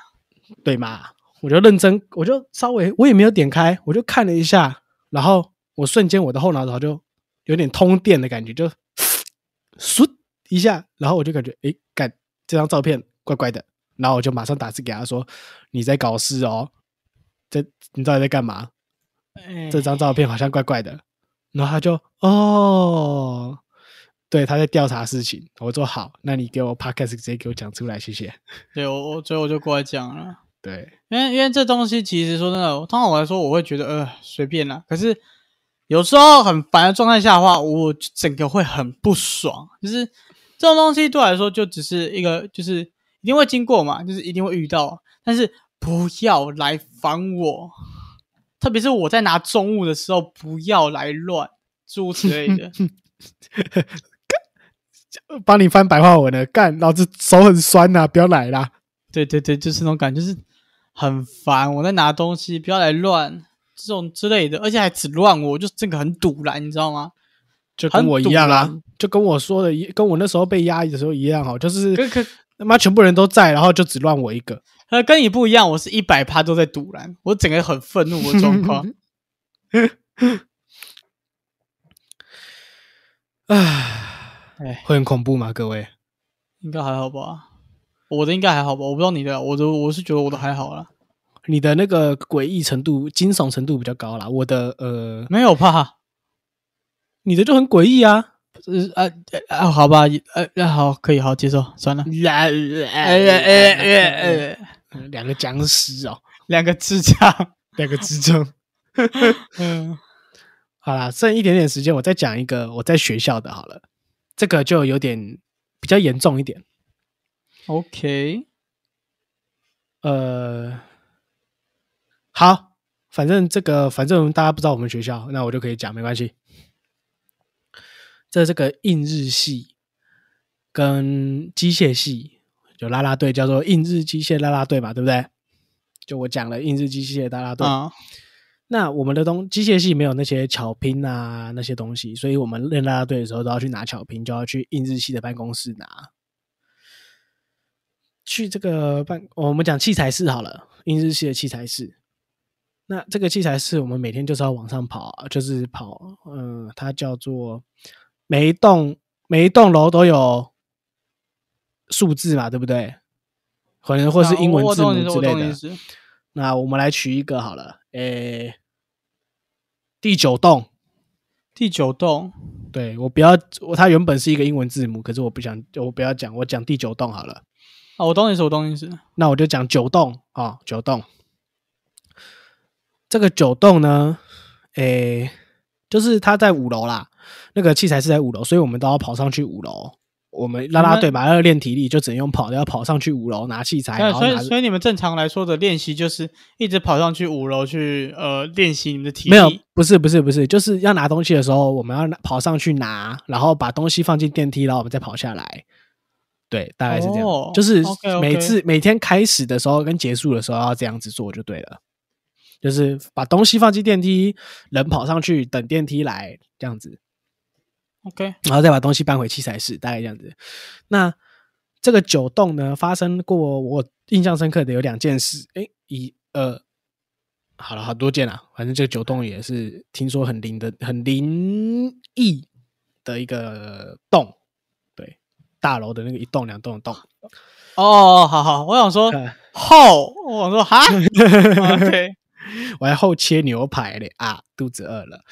对嘛？我就认真，我就稍微我也没有点开，我就看了一下，然后我瞬间我的后脑勺就有点通电的感觉，就 嗖一下，然后我就感觉诶，干这张照片怪怪的。然后我就马上打字给他说：“你在搞事哦，这你到底在干嘛？这张照片好像怪怪的。”然后他就哦，对，他在调查事情。我说好，那你给我 podcast 直接给我讲出来，谢谢。对我，我所以我就过来讲了。对，因为因为这东西其实说真的，通常我来说，我会觉得呃随便啦。可是有时候很烦的状态下的话，我整个会很不爽。就是这种东西对我来说，就只是一个就是。一定会经过嘛，就是一定会遇到，但是不要来烦我，特别是我在拿重物的时候，不要来乱，诸如此类的。帮你翻白话文了，干，老子手很酸呐，不要来啦。对对对，就是那种感觉，就是很烦。我在拿东西，不要来乱，这种之类的，而且还只乱我，就这个很堵然，你知道吗？就跟我一样啦，就跟我说的一，跟我那时候被压抑的时候一样哦，就是。他妈，全部人都在，然后就只乱我一个。呃，跟你不一样，我是一百趴都在堵拦，我整个很愤怒的状况。唉，哎，会很恐怖吗？各位，应该还好吧？我的应该还好吧？我不知道你的，我的我是觉得我的还好啦，你的那个诡异程度、惊悚程度比较高啦。我的呃，没有怕。你的就很诡异啊。呃啊啊，好吧，呃，那好，可以，好接受，算了。两个僵尸哦，两个智障，两个智障。嗯，好啦，剩一点点时间，我再讲一个我在学校的好了。这个就有点比较严重一点。OK，呃，好，反正这个反正大家不知道我们学校，那我就可以讲，没关系。这这个印日系跟机械系就啦啦队，叫做印日机械啦啦队嘛，对不对？就我讲了印日机械啦啦队。啊，那我们的东机械系没有那些巧拼啊那些东西，所以我们练啦啦队的时候都要去拿巧拼，就要去印日系的办公室拿。去这个办，我们讲器材室好了，印日系的器材室。那这个器材室，我们每天就是要往上跑啊，就是跑，嗯、它叫做每一栋每一栋楼都有数字嘛，对不对？可能或是英文字母之类的那我们来取一个好了，诶，第九栋，第九栋，对我不要，我它原本是一个英文字母，可是我不想，我不要讲，我讲第九栋好了。啊，我懂你意思，我懂你意思。那我就讲九栋啊，九栋。这个九栋呢，诶，就是它在五楼啦，那个器材是在五楼，所以我们都要跑上去五楼。我们啦啦队嘛，要练体力，就只能用跑的，要跑上去五楼拿器材，对，所以所以你们正常来说的练习就是一直跑上去五楼去呃练习你们的体力。没有，不是不是不是，就是要拿东西的时候，我们要跑上去拿，然后把东西放进电梯，然后我们再跑下来。对，大概是这样，哦就是每次每天开始的时候跟结束的时候要这样子做就对了，就是把东西放进电梯，人跑上去等电梯来这样子，OK，然后再把东西搬回器材室，大概这样子。那这个九栋呢，发生过我印象深刻的有两件事，诶，一呃，好了，好多件啊，反正这个九栋也是听说很灵的、很灵异的一个洞，对，大楼的那个一栋两栋的洞。哦，好好，我想说看后，我想说哈，OK，我还后切牛排嘞啊，肚子饿了。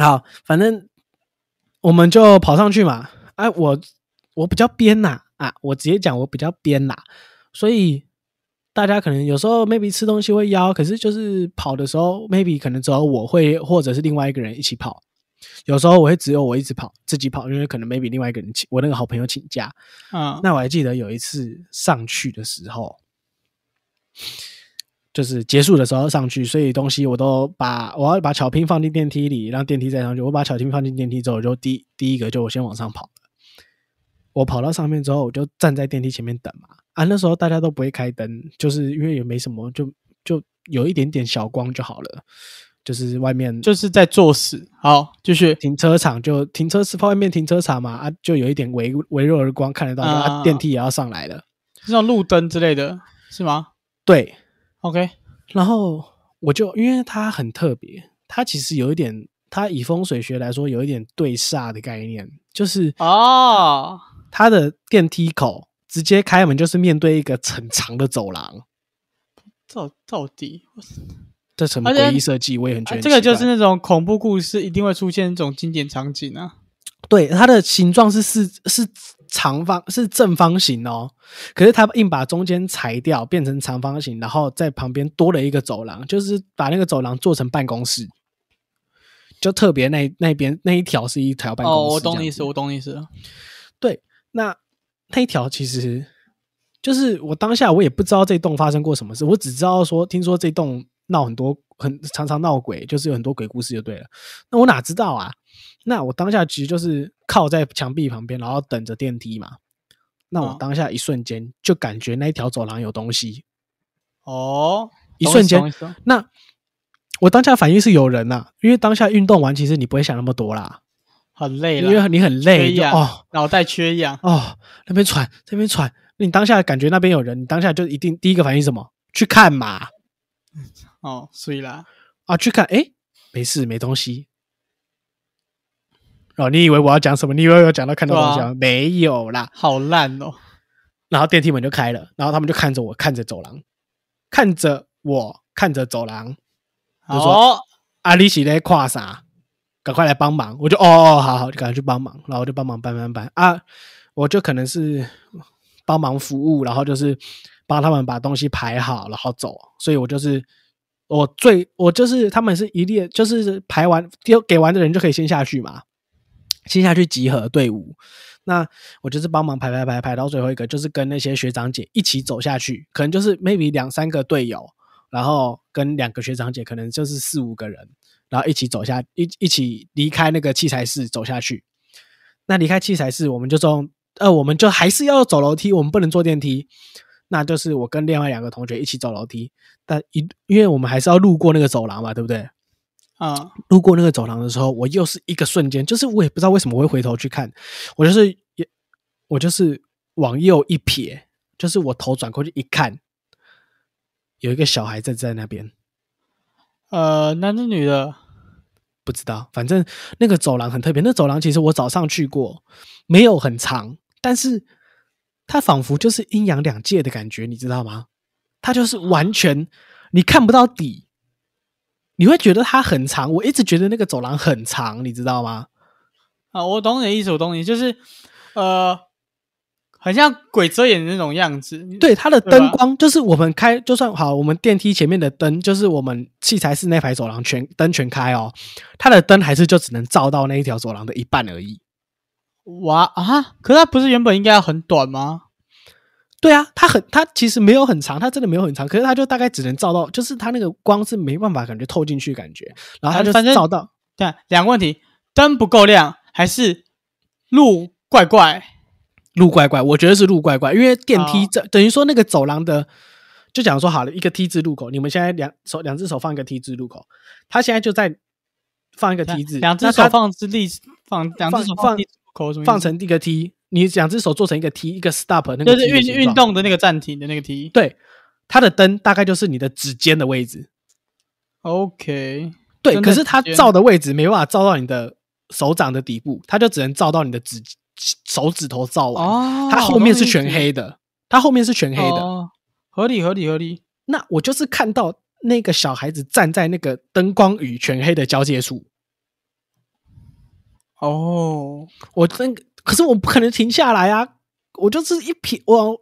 好，反正我们就跑上去嘛。哎、我我比较编呐啊我直接讲我比较编呐，所以大家可能有时候 maybe 吃东西会邀，可是就是跑的时候 maybe 可能只有我会或者是另外一个人一起跑。有时候我会只有我一直跑，自己跑，因为可能 maybe 另外一个人请我那个好朋友请假，嗯，那我还记得有一次上去的时候，就是结束的时候上去，所以东西我都把我要把巧拼放进电梯里，让电梯再上去。我把巧拼放进电梯之后，我就第第一个就我先往上跑了。我跑到上面之后，我就站在电梯前面等嘛。啊，那时候大家都不会开灯，就是因为也没什么，就就有一点点小光就好了。就是外面就是在作死。好，继续。停车场就停车是外面停车场嘛，啊，就有一点微微弱的光看得到，啊啊，电梯也要上来了。是那种路灯之类的，是吗对，？OK，然后我就因为它很特别，它其实有一点，它以风水学来说有一点对煞的概念，就是哦，它的电梯口直接开门就是面对一个很长的走廊，到到底，这什么诡异设计我也很觉得、啊这个就是那种恐怖故事一定会出现这种经典场景啊。对它的形状是四是长方是正方形哦，可是它硬把中间裁掉变成长方形，然后在旁边多了一个走廊，就是把那个走廊做成办公室，就特别那那边那一条是一条办公室。哦，我懂你意思，我懂你意思。对，那那一条其实就是我当下我也不知道这栋发生过什么事，我只知道说听说这栋闹很多很常常闹鬼，就是有很多鬼故事就对了。那我哪知道啊？那我当下其实就是靠在墙壁旁边，然后等着电梯嘛。那我嗯当下一瞬间就感觉那一条走廊有东西，哦，一瞬间那我当下反应是有人呐、啊因为当下运动完，其实你不会想那么多啦，很累因为，你很累，哦脑袋缺氧。哦，那边喘，那边喘，你当下感觉那边有人，你当下就一定第一个反应是什么？去看嘛，哦，所以啦，啊，去看，诶，没事，没东西。哦，你以为我要讲什么？你以为我要讲到看到东西对吗？没有啦。好烂哦。然后电梯门就开了，然后他们就看着我，看着走廊，看着我，看着走廊。就说哦，阿里喜在跨啥？赶快来帮忙！我就哦哦，好好，就赶快去帮忙，然后我就帮忙搬搬搬啊！我就可能是帮忙服务，然后就是帮他们把东西排好，然后走。所以我就是我最我就是他们是一列，就是排完丢给完的人就可以先下去嘛，先下去集合队伍。那我就是帮忙排排排排到最后一个，就是跟那些学长姐一起走下去，可能就是 maybe 两三个队友，然后跟两个学长姐，可能就是四五个人，然后一起走下一一起离开那个器材室走下去。那离开器材室，我们就从呃，我们就还是要走楼梯，我们不能坐电梯。那就是我跟另外两个同学一起走楼梯，但一因为我们还是要路过那个走廊嘛，对不对？嗯，路过那个走廊的时候，我又是一个瞬间，就是我也不知道为什么我会回头去看，我就是也我就是往右一撇，就是我头转过去一看，有一个小孩站在那边，呃，男的女的，不知道，反正那个走廊很特别。那走廊其实我早上去过，没有很长，但是它仿佛就是阴阳两界的感觉，你知道吗？它就是完全你看不到底，你会觉得它很长。我一直觉得那个走廊很长，你知道吗？啊，我懂你的意思，我懂你，就是呃，很像鬼遮眼的那种样子。对，它的灯光就是我们开，就算好，我们电梯前面的灯，就是我们器材室那排走廊全灯全开哦，它的灯还是就只能照到那一条走廊的一半而已。哇啊！可是它不是原本应该要很短吗？对啊，它很，它其实没有很长，它真的没有很长，可是它就大概只能照到，就是它那个光是没办法感觉透进去感觉，然后它就照到，对啊，两个问题：灯不够亮，还是路怪怪？路怪怪，我觉得是路怪怪，因为电梯哦这、等于说那个走廊的，就讲说好了一个 T 字路口，你们现在两手两只手放一个 T 字路口，它现在就在放一个 T 字，两只手放之力放，两只手放地口放成一个 T，你两只手做成一个 T，一个 stop 那个就是运运，动的那个暂停的那个 T。对，它的灯大概就是你的指尖的位置，OK，对，可是它照的位置没办法照到你的手掌的底部，它就只能照到你的指手指头照完，哦，它后面是全黑的，它后面是全黑的。哦合理合理合理。那我就是看到那个小孩子站在那个灯光与全黑的交界处，哦，我真可是我不可能停下来啊！我就是一瞥，我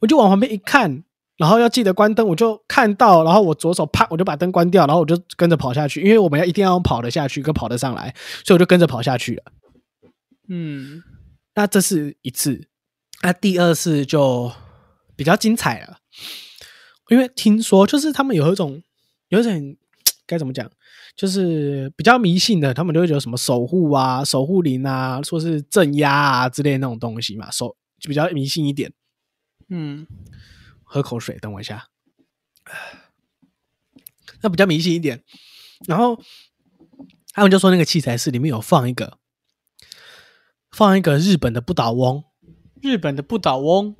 我就往旁边一看，然后要记得关灯，我就看到，然后我左手啪我就把灯关掉，然后我就跟着跑下去，因为我们要一定要跑得下去跟跑得上来，所以我就跟着跑下去了。嗯，那这是一次，那第二次就比较精彩了，因为听说就是他们有一种有一种该怎么讲，就是比较迷信的，他们都会觉得什么守护啊、守护灵啊，说是镇压啊之类的那种东西嘛，守就比较迷信一点。嗯，喝口水，等我一下。那比较迷信一点，然后他们就说那个器材室里面有放一个放一个日本的不倒翁，日本的不倒翁，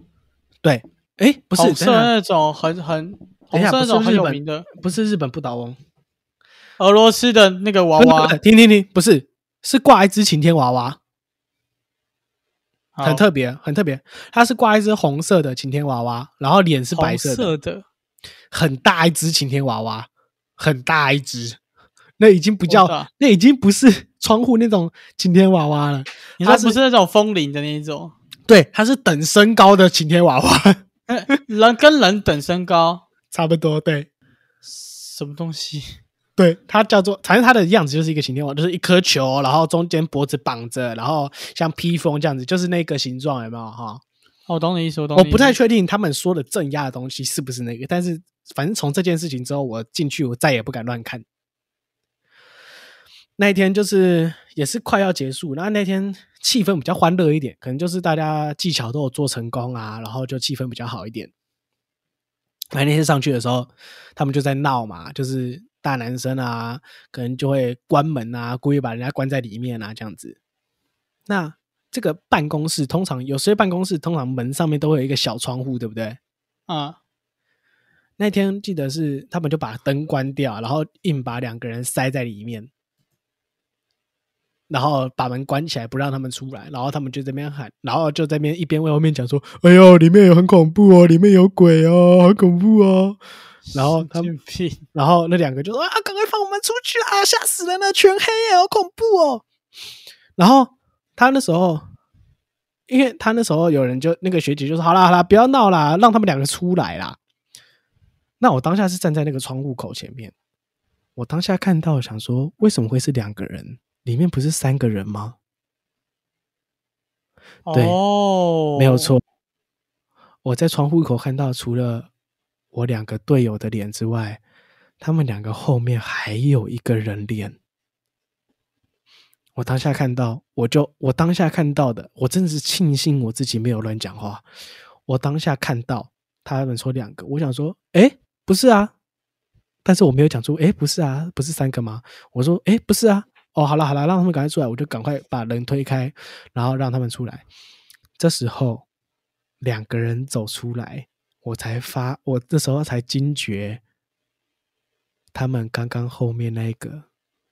对，哎，不是，红等一下色那种很很红色那种很有名的不是日本不倒翁，俄罗斯的那个娃娃停停停，不是，是挂一只晴天娃娃，很特别，很特别。它是挂一只红色的晴天娃娃，然后脸是白色的，色的，很大一只晴天娃娃，很大一只。那已经不叫，那已经不是窗户那种晴天娃娃了。它是你说不是那种风铃的那一种，对，它是等身高的晴天娃娃，人跟人等身高，差不多。对，什么东西？对，它叫做，反正它的样子就是一个晴天娃娃，就是一颗球，然后中间脖子绑着，然后像披风这样子，就是那个形状，有没有哈？哦我懂你意思，我懂我不太确定他们说的镇压的东西是不是那个，但是反正从这件事情之后，我进去我再也不敢乱看。那一天就是也是快要结束，然后那天气氛比较欢乐一点，可能就是大家技巧都有做成功啊，然后就气氛比较好一点。反正那天上去的时候，他们就在闹嘛，就是大男生啊，可能就会关门啊，故意把人家关在里面啊，这样子。那这个办公室通常有些办公室通常门上面都会有一个小窗户，对不对？啊，那天记得是他们就把灯关掉，然后硬把两个人塞在里面。然后把门关起来，不让他们出来，然后他们就这边喊，然后就在边一边外面讲说：“哎呦，里面有很恐怖哦，里面有鬼哦，很恐怖哦。”然后他们，然后那两个就说：“啊，赶快放我们出去啊！吓死人了，全黑耶，好恐怖哦。”然后他那时候，因为他那时候有人就那个学姐就说：“好啦好啦，不要闹啦，让他们两个出来啦。”那我当下是站在那个窗户口前面，我当下看到想说：“为什么会是两个人？里面不是三个人吗？”对，没有错。我在窗户口看到，除了我两个队友的脸之外，他们两个后面还有一个人脸。我当下看到，我就我当下看到的，我真的是庆幸我自己没有乱讲话。我当下看到他们说两个，我想说，哎，不是啊，但是我没有讲出，哎，不是啊，不是三个吗？我说，哎，不是啊，哦，好了好了，让他们赶快出来，我就赶快把人推开，然后让他们出来。这时候两个人走出来，我才发，我这时候才惊觉，他们刚刚后面那个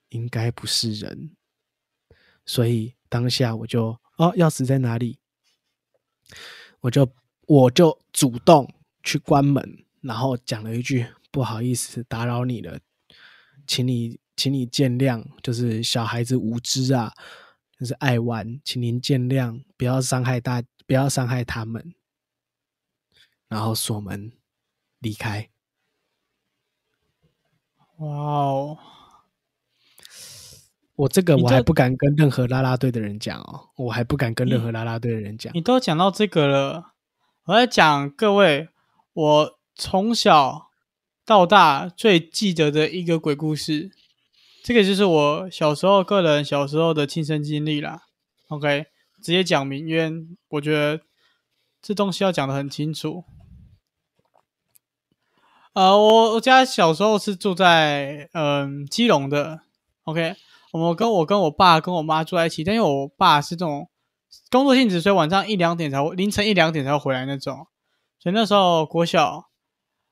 应该不是人。所以当下我就哦，钥匙在哪里？我就我就主动去关门，然后讲了一句不好意思打扰你了，请你请你见谅，就是小孩子无知啊，就是爱玩，请您见谅，不要伤害大，不要伤害他们，然后锁门离开。哇哦！我这个我还不敢跟任何拉拉队的人讲哦，我还不敢跟任何拉拉队的人讲。你都讲到这个了，我在讲各位，我从小到大最记得的一个鬼故事，这个就是我小时候个人小时候的亲身经历啦。OK，直接讲明，因为我觉得这东西要讲的很清楚。呃，我我家小时候是住在嗯基隆的，OK。我们跟我跟我爸跟我妈住在一起，但因为我爸是这种工作性质，所以晚上一两点才会，凌晨一两点才会回来那种。所以那时候国小，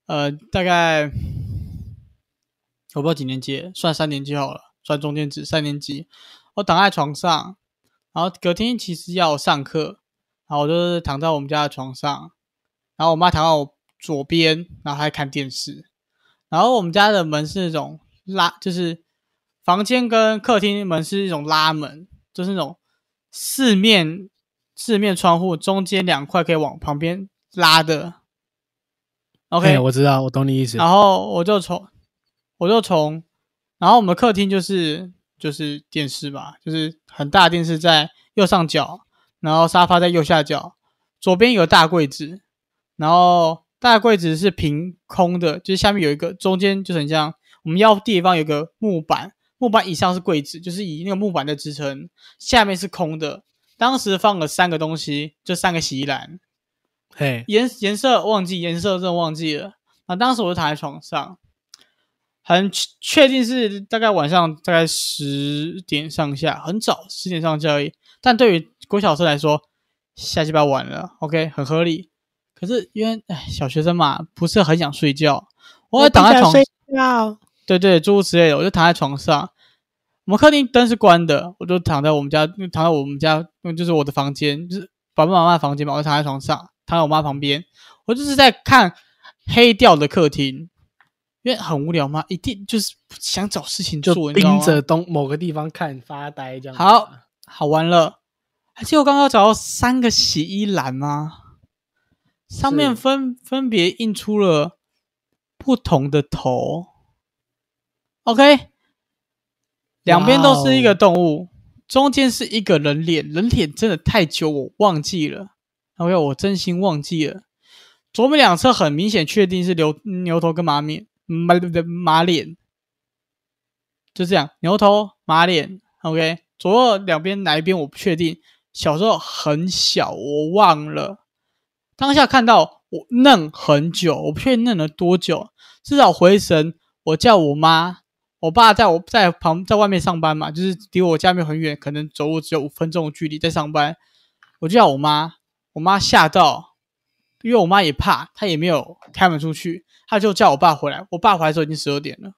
呃，大概我不知道几年级，算三年级好了，算中间值三年级。我躺在床上，然后隔天其实要上课，然后我就是躺在我们家的床上，然后我妈躺在我左边，然后还看电视。然后我们家的门是那种拉，就是。房间跟客厅门是一种拉门，就是那种四面四面窗户中间两块可以往旁边拉的。OK，我知道，我懂你意思。然后我就从我就从，然后我们客厅就是就是电视吧，就是很大电视在右上角，然后沙发在右下角，左边有大柜子，然后大柜子是凭空的，就是下面有一个，中间就是很像我们要地方有个木板。木板以上是柜子，就是以那个木板的支撑，下面是空的。当时放了三个东西，就三个洗衣篮。嘿，颜颜色忘记，颜色真的忘记了。那当时我就躺在床上，很确定是大概晚上大概十点上下，很早十点上下而已。但对于郭小生来说，下鸡巴晚了，OK，很合理。可是因为哎，小学生嘛，不是很想睡觉，我躺在床上。对对，诸如此类的，我就躺在床上。我们客厅灯是关的，我就躺在我们家，躺在我们家，就是我的房间，就是爸爸妈妈的房间嘛。我就躺在床上，躺在我妈旁边，我就是在看黑掉的客厅，因为很无聊嘛，一定就是想找事情做，盯着东某个地方看发呆这样。好好玩了，还记得我刚刚找到三个洗衣篮吗？上面分分别印出了不同的头。OK，两边都是一个动物，中间是一个人脸，人脸真的太久，我忘记了。OK，我真心忘记了。左边两侧很明显，确定是牛牛头跟马面，马马脸，就这样，牛头马脸。OK，左右两边哪一边我不确定，小时候很小，我忘了。当下看到我愣很久，我不确定愣了多久，至少回神，我叫我妈。我爸在我在旁在外面上班嘛，就是离我家没有很远，可能走路只有五分钟的距离，在上班。我就叫我妈，我妈吓到，因为我妈也怕，她也没有开门出去，她就叫我爸回来。我爸回来的时候已经十二点了，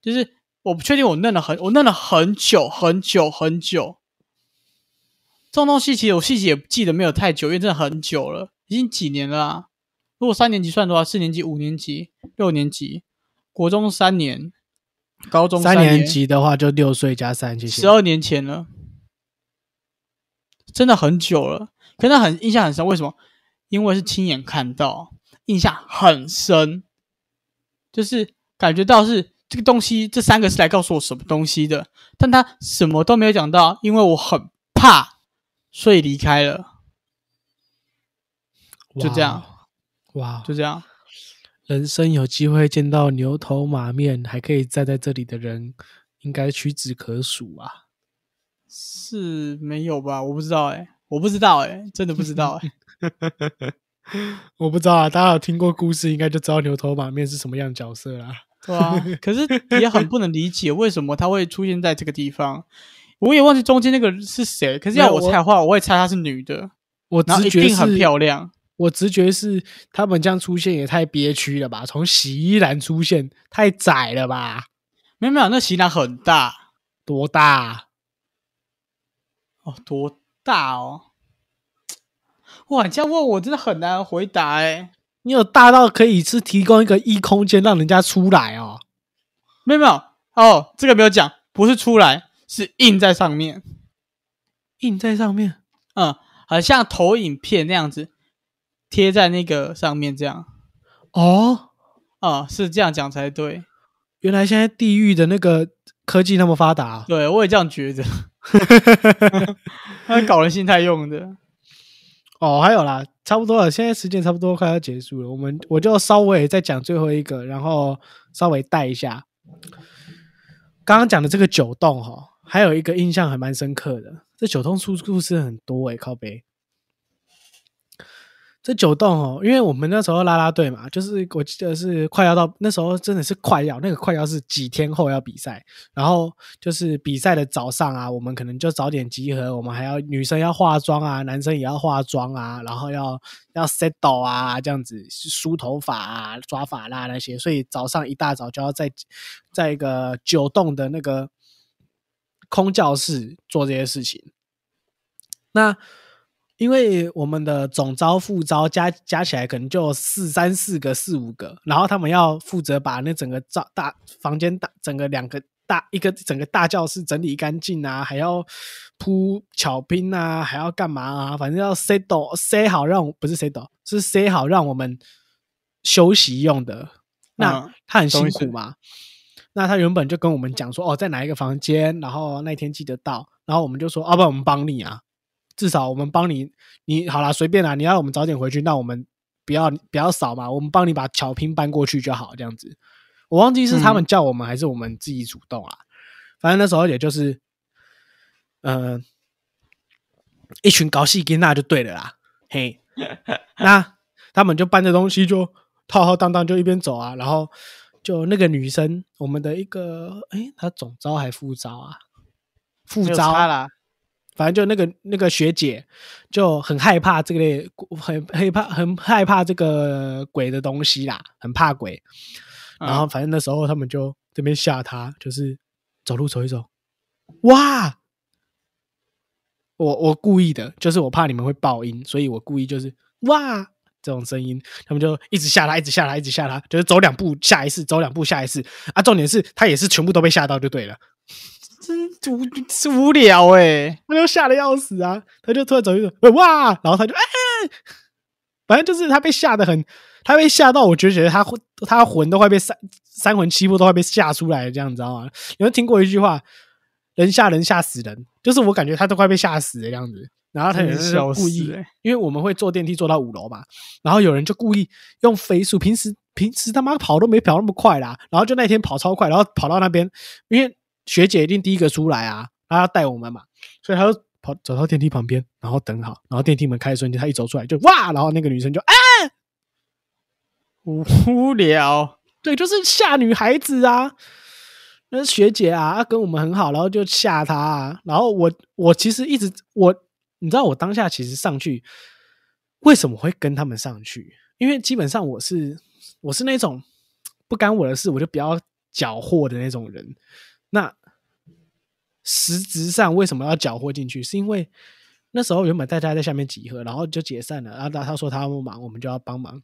就是我不确定我愣了很，我愣了很久很久很久。这种东西其实我细节也记得没有太久，因为真的很久了，已经几年了、啊。如果三年级算的话，四年级、五年级、六年级，国中三年，高中三年年级的话就六岁加三，谢谢十。二年前了，真的很久了。可是那很印象很深，为什么？因为是亲眼看到，印象很深，就是感觉到是这个东西，这三个是来告诉我什么东西的，但他什么都没有讲到，因为我很怕，所以离开了，就这样，哇，就这样。人生有机会见到牛头马面，还可以站在这里的人，应该屈指可数啊。是没有吧？我不知道哎、我不知道哎、真的不知道哎、我不知道啊，大家有听过故事，应该就知道牛头马面是什么样的角色啦。对啊，可是也很不能理解为什么他会出现在这个地方。我也忘记中间那个是谁，可是要我我猜的话，我会猜她是女的，我直觉一定很漂亮。我直觉是他们这样出现也太憋屈了吧？从洗衣篮出现太窄了吧？没有没有，那洗衣篮很大多大啊、哦，多大哦？哇，你这样问我真的很难回答哎。你有大到可以是提供一个异空间让人家出来哦？没有没有哦，这个没有讲，不是出来，是印在上面。印在上面嗯，好像投影片那样子贴在那个上面，这样哦。啊、是这样讲才对。原来现在地狱的那个科技那么发达、啊，对，我也这样觉得。他搞人心态用的。哦，还有啦，差不多了，现在时间差不多快要结束了，我们我就稍微再讲最后一个，然后稍微带一下。刚刚讲的这个九洞哈，还有一个印象还蛮深刻的，这九洞出故事很多诶、靠背。这九栋哦，因为我们那时候拉拉队嘛，就是我记得是快要到那时候真的是快要那个快要是几天后要比赛，然后就是比赛的早上啊，我们可能就早点集合，我们还要女生要化妆啊，男生也要化妆啊，然后要要 settle 啊，这样子梳头发啊、抓发蜡那些，所以早上一大早就要在在一个九栋的那个空教室做这些事情。那因为我们的总招副招加加起来可能就四三四个四五个，然后他们要负责把那整个招大房间大整个两个大一个整个大教室整理干净啊，还要铺巧拼啊，还要干嘛啊？反正要 set 到 set 好让我不是 set 到是 set 好让我们休息用的。那、嗯他很辛苦嘛？那他原本就跟我们讲说，哦，在哪一个房间，然后那天记得到，然后我们就说，要、不然我们帮你啊，至少我们帮你，你好啦，随便啦，你要我们早点回去，那我们不要不要扫嘛，我们帮你把巧拼搬过去就好，这样子。我忘记是他们叫我们、还是我们自己主动啦，反正那时候也就是，呃，一群搞戏跟那就对了啦，嘿，那他们就搬着东西就浩浩荡荡就一边走啊，然后就那个女生，我们的一个，诶，她总招还副招啊？副招啦，反正就那个那个学姐就很害怕这个类，很害怕很害怕这个鬼的东西啦，很怕鬼。嗯然后反正那时候他们就这边吓她，就是走路走一走，哇！我我故意的，就是我怕你们会爆音，所以我故意就是哇这种声音，他们就一直吓他，一直吓他，一直吓他，就是走两步吓一次，走两步吓一次啊。重点是他也是全部都被吓到就对了。真无是无聊哎、他就吓得要死啊！他就突然走一走，哇，然后他就哎，反正就是他被吓得很，他被吓到，我就觉得他魂他魂都快被三三魂七魄都快被吓出来了，这样你知道吗？有没有听过一句话？人吓人吓死人，就是我感觉他都快被吓死的样子。然后他也是故意因为我们会坐电梯坐到五楼嘛，然后有人就故意用飞速，平时平时他妈跑都没跑那么快啦，然后就那天跑超快，然后跑到那边，因为学姐一定第一个出来啊，她要带我们嘛，所以他就跑走到电梯旁边，然后等好，然后电梯门开的瞬间，他一走出来就哇，然后那个女生就啊，无无聊。对，就是吓女孩子啊。那学姐啊，她跟我们很好，然后就吓她啊。然后我我其实一直我，你知道我当下其实上去，为什么会跟他们上去？因为基本上我是我是那种不干我的事我就不要搅和的那种人，那实质上为什么要缴获进去？是因为那时候原本大家在下面集合，然后就解散了。然后他他说他不忙，我们就要帮忙。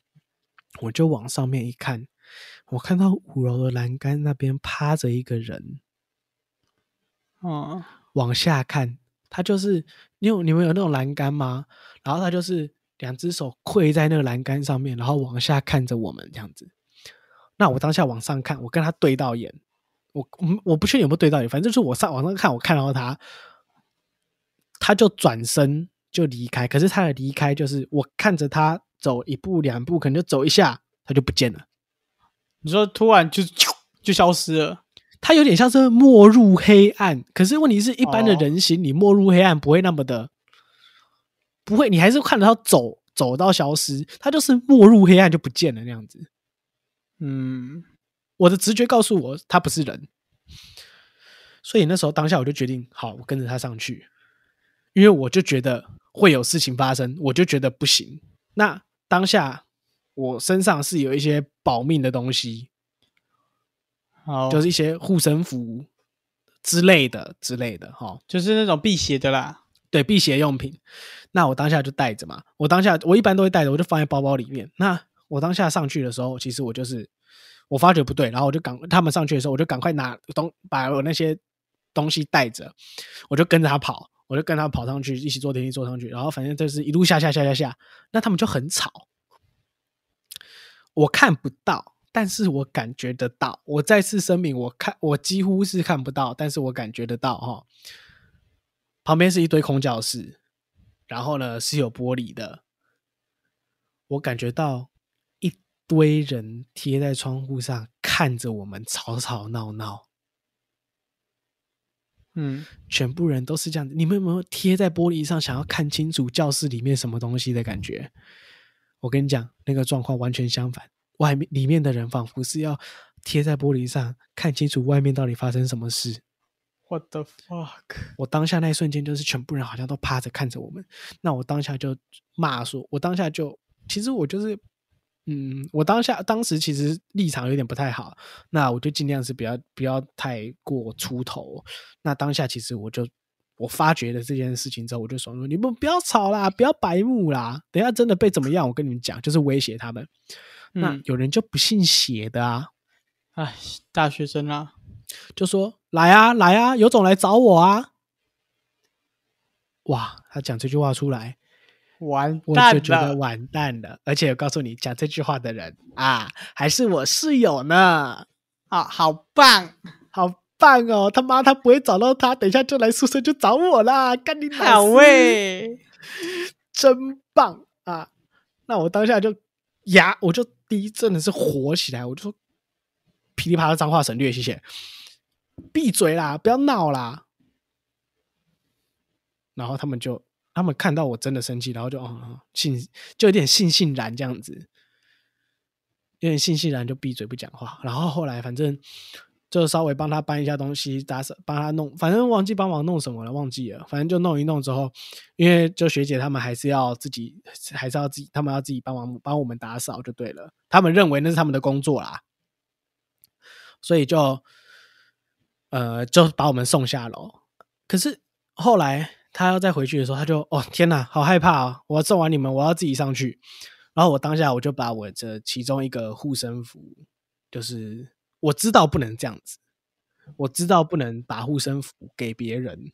我就往上面一看，我看到五楼的栏杆那边趴着一个人。嗯，往下看，他就是你有你们有那种栏杆吗？然后他就是两只手跪在那个栏杆上面，然后往下看着我们这样子。那我当下往上看，我跟他对到眼，我我我不确定有没有对到眼，反正就是我上往上看，我看到他，他就转身就离开。可是他的离开就是我看着他走一步两步，可能就走一下，他就不见了。你说突然就就消失了，他有点像是没入黑暗。可是问题是一般的哦人形，你没入黑暗不会那么的，不会，你还是看得到走走到消失，他就是没入黑暗就不见了那样子。嗯，我的直觉告诉我他不是人，所以那时候当下我就决定，好，我跟着他上去，因为我就觉得会有事情发生，我就觉得不行。那当下我身上是有一些保命的东西，好，就是一些护身符之类的之类的，哈，就是那种辟邪的啦。对，辟邪用品。那我当下就带着嘛，我当下我一般都会带着，我就放在包包里面。那我当下上去的时候，其实我就是我发觉不对，然后我就赶他们上去的时候，我就赶快拿东把我那些东西带着，我就跟着他跑，我就跟他跑上去，一起坐电梯坐上去，然后反正就是一路下下下下下，那他们就很吵，我看不到，但是我感觉得到。我再次声明，我看我几乎是看不到，但是我感觉得到哈。旁边是一堆空教室，然后呢是有玻璃的，我感觉到一堆人贴在窗户上看着我们吵吵闹闹，嗯，全部人都是这样子。你们有没有贴在玻璃上，想要看清楚教室里面什么东西的感觉？我跟你讲，那个状况完全相反，外面里面的人仿佛是要贴在玻璃上看清楚外面到底发生什么事。What the fuck？我当下那一瞬间，就是全部人好像都趴着看着我们。那我当下就骂说，我当下就其实我就是，嗯，我当下当时其实立场有点不太好，那我就尽量是不要不要太过出头。那当下其实我就我发觉了这件事情之后，我就说说你们不要吵啦，不要白目啦，等一下真的被怎么样，我跟你们讲，就是威胁他们。那嗯，有人就不信邪的啊，哎，大学生啊，就说来啊来啊，有种来找我啊！哇，他讲这句话出来，完我就觉得。完蛋了。而且我告诉你，讲这句话的人啊，还是我室友呢，啊，好棒，好棒哦！他妈，他不会找到他，等一下就来宿舍就找我啦，干你好老师喂，真棒啊！那我当下就牙，我就第一真的是火起来，我就说噼里啪啦脏话省略，谢谢，闭嘴啦，不要闹啦。然后他们就他们看到我真的生气，然后就哦哦信就有点悻悻然这样子，有点悻悻然就闭嘴不讲话。然后后来反正就稍微帮他搬一下东西，打扫帮他弄，反正忘记帮忙弄什么了，忘记了。反正就弄一弄之后，因为就学姐他们还是要自己，还是要自己，他们要自己帮忙帮我们打扫就对了。他们认为那是他们的工作啦，所以就呃就把我们送下楼。可是后来他要再回去的时候，他就哦天哪，好害怕啊！我要送完你们，我要自己上去。然后我当下我就把我这其中一个护身符，就是我知道不能这样子，我知道不能把护身符给别人，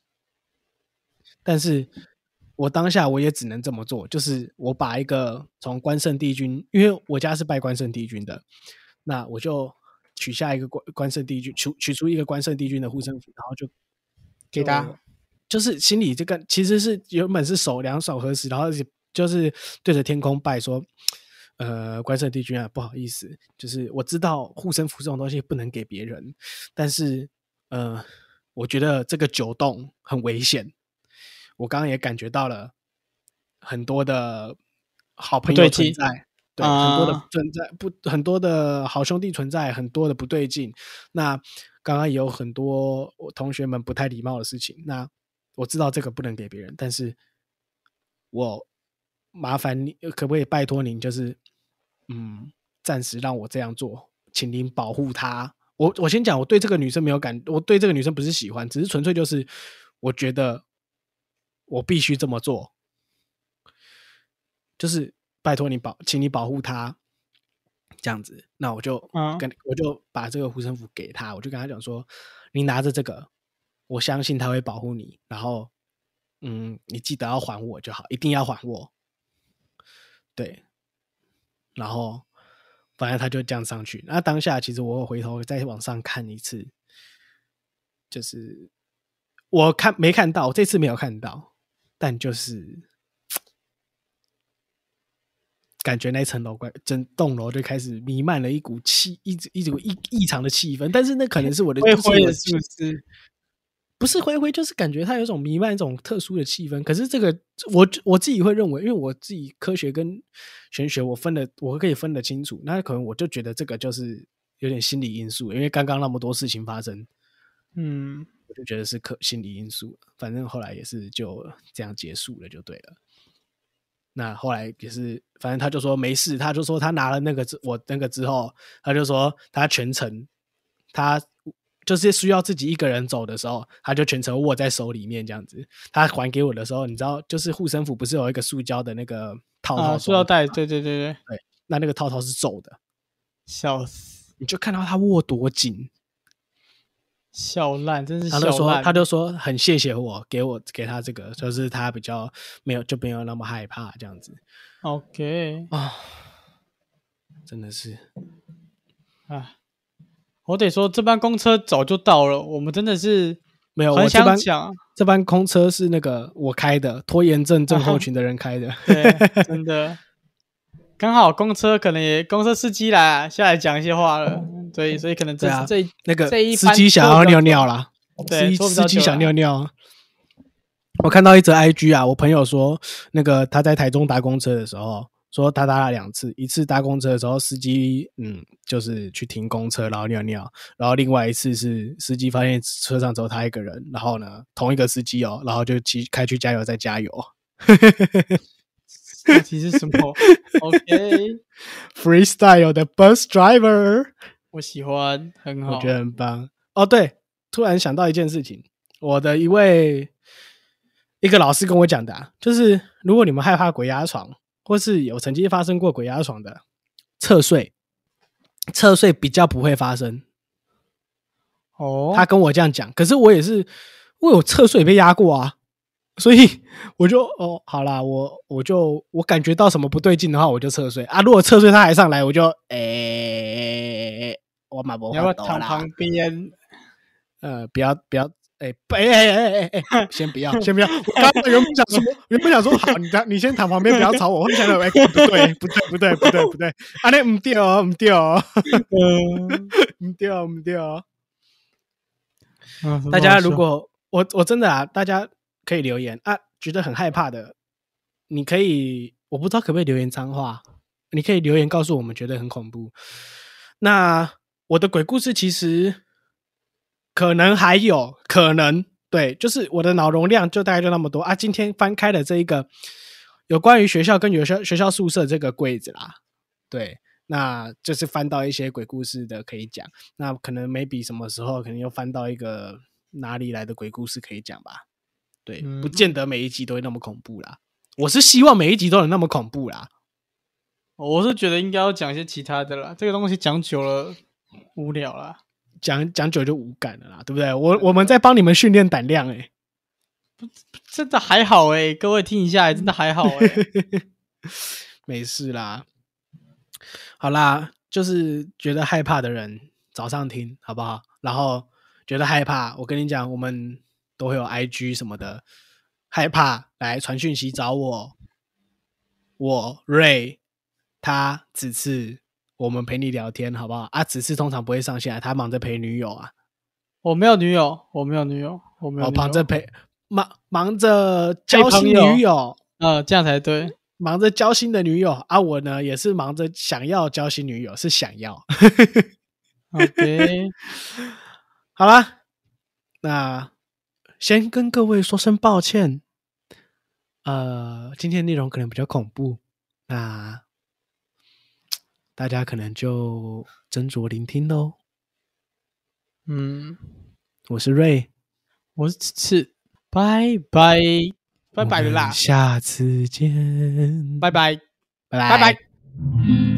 但是我当下我也只能这么做，就是我把一个从关圣帝君，因为我家是拜关圣帝君的，那我就取下一个关关圣帝君，取取出一个关圣帝君的护身符，然后就给他就就是心里这个其实是原本是手两手合十，然后就是对着天空拜说。呃，关圣帝君啊，不好意思，就是我知道护身符这种东西不能给别人，但是呃，我觉得这个九洞很危险。我刚刚也感觉到了很多的好朋友存在，对，很多的啊存在不很多的好兄弟存在，很多的不对劲。那刚刚也有很多我同学们不太礼貌的事情。那我知道这个不能给别人，但是我麻烦你，可不可以拜托您，就是嗯，暂时让我这样做，请您保护她，我我先讲，我对这个女生没有感，我对这个女生不是喜欢，只是纯粹就是我觉得我必须这么做，就是拜托你保，请你保护她，这样子。那我就嗯跟我就把这个护身符给她，我就跟她讲说，你拿着这个，我相信他会保护你，然后嗯，你记得要还我就好，一定要还我。对，然后反正他就这样上去。那当下其实我有回头再往上看一次，就是我看没看到，这次没有看到，但就是 感觉那层楼怪，整栋楼就开始弥漫了一股气，一直一股异异常的气氛。但是那可能是我的，是不是？不是灰灰，就是感觉它有一种弥漫一种特殊的气氛。可是这个我我自己会认为，因为我自己科学跟玄学我分的我可以分得清楚，那可能我就觉得这个就是有点心理因素，因为刚刚那么多事情发生，嗯，我就觉得是可心理因素。反正后来也是就这样结束了，就对了。那后来也是，反正他就说没事，他就说他拿了那个之我那个之后，他就说他全程他就是需要自己一个人走的时候，他就全程握在手里面这样子。他还给我的时候，你知道，就是护身符不是有一个塑胶的那个套套啊，塑料袋，对对对对，那那个套套是皱的，笑死，你就看到他握多紧。笑烂，真是他就说，笑烂。他就说很谢谢我，给我给他这个，就是他比较没有就没有那么害怕这样子。OK 啊，真的是。啊，我得说，这班公车早就到了，我们真的是没有。很我想讲，这班公车是那个我开的，拖延症症候群的人开的。对，真的，刚好公车可能也公车司机来啊下来讲一些话了，所以所以可能这这那个司机想要尿尿啦，司对司机想尿尿。我看到一则 IG 啊，我朋友说，那个他在台中搭公车的时候，说他搭了两次，一次搭公车的时候，司机嗯就是去停公车然后尿尿，然后另外一次是司机发现车上只有他一个人，然后呢同一个司机哦，然后就骑开去加油再加油到底是什么？OK，，freestyle 的 bus driver。我喜欢，很好，我觉得很棒。哦，对，突然想到一件事情，我的一位一个老师跟我讲的、啊，就是如果你们害怕鬼压床，或是有曾经发生过鬼压床的，侧睡，侧睡比较不会发生。哦，他跟我这样讲，可是我也是，我有侧睡被压过啊，所以我就哦，好啦，我我就我感觉到什么不对劲的话，我就侧睡啊。如果侧睡他还上来，我就诶、我马不你要不要躺旁边？呃，不要不要，哎、不哎哎哎哎哎，先不要，先不要。我刚刚原本想说，原本想说，好，你当你先躺旁边，不要吵我。后面想到，哎、不对，不对，不对，不对，不对，啊，那唔对哦，唔 对哦，嗯，唔对哦，唔对哦。嗯大家如果我我真的啊，大家可以留言啊，觉得很害怕的，你可以，我不知道可不可以留言脏话，你可以留言告诉我们觉得很恐怖。那我的鬼故事其实可能还有可能，对，就是我的脑容量就大概就那么多啊。今天翻开了这一个有关于学校跟学校学校宿舍这个柜子啦，对，那就是翻到一些鬼故事的可以讲。那可能 maybe 什么时候可能又翻到一个哪里来的鬼故事可以讲吧？对，嗯不见得每一集都会那么恐怖啦。我是希望每一集都能那么恐怖啦。我是觉得应该要讲一些其他的啦，这个东西讲久了无聊啦。讲讲久就无感了啦，对不对？我我们在帮你们训练胆量诶、真的还好诶、各位听一下、真的还好诶、没事啦。好啦，就是觉得害怕的人早上听好不好？然后觉得害怕，我跟你讲，我们都会有 IG 什么的，害怕来传讯息找我，我瑞他此次我们陪你聊天好不好？啊，此次通常不会上线啊，他忙着陪女友啊，我没有女友，我没有女友，我没有我。忙着陪忙忙着交新女友。呃，这样才对。忙着交新的女友啊，我呢也是忙着想要交新女友，是想要。OK，好啦，那先跟各位说声抱歉，呃，今天内容可能比较恐怖，那大家可能就斟酌聆听喽。嗯，我是瑞，我是次，拜拜，拜拜了啦，下次见，拜。拜，拜。拜拜。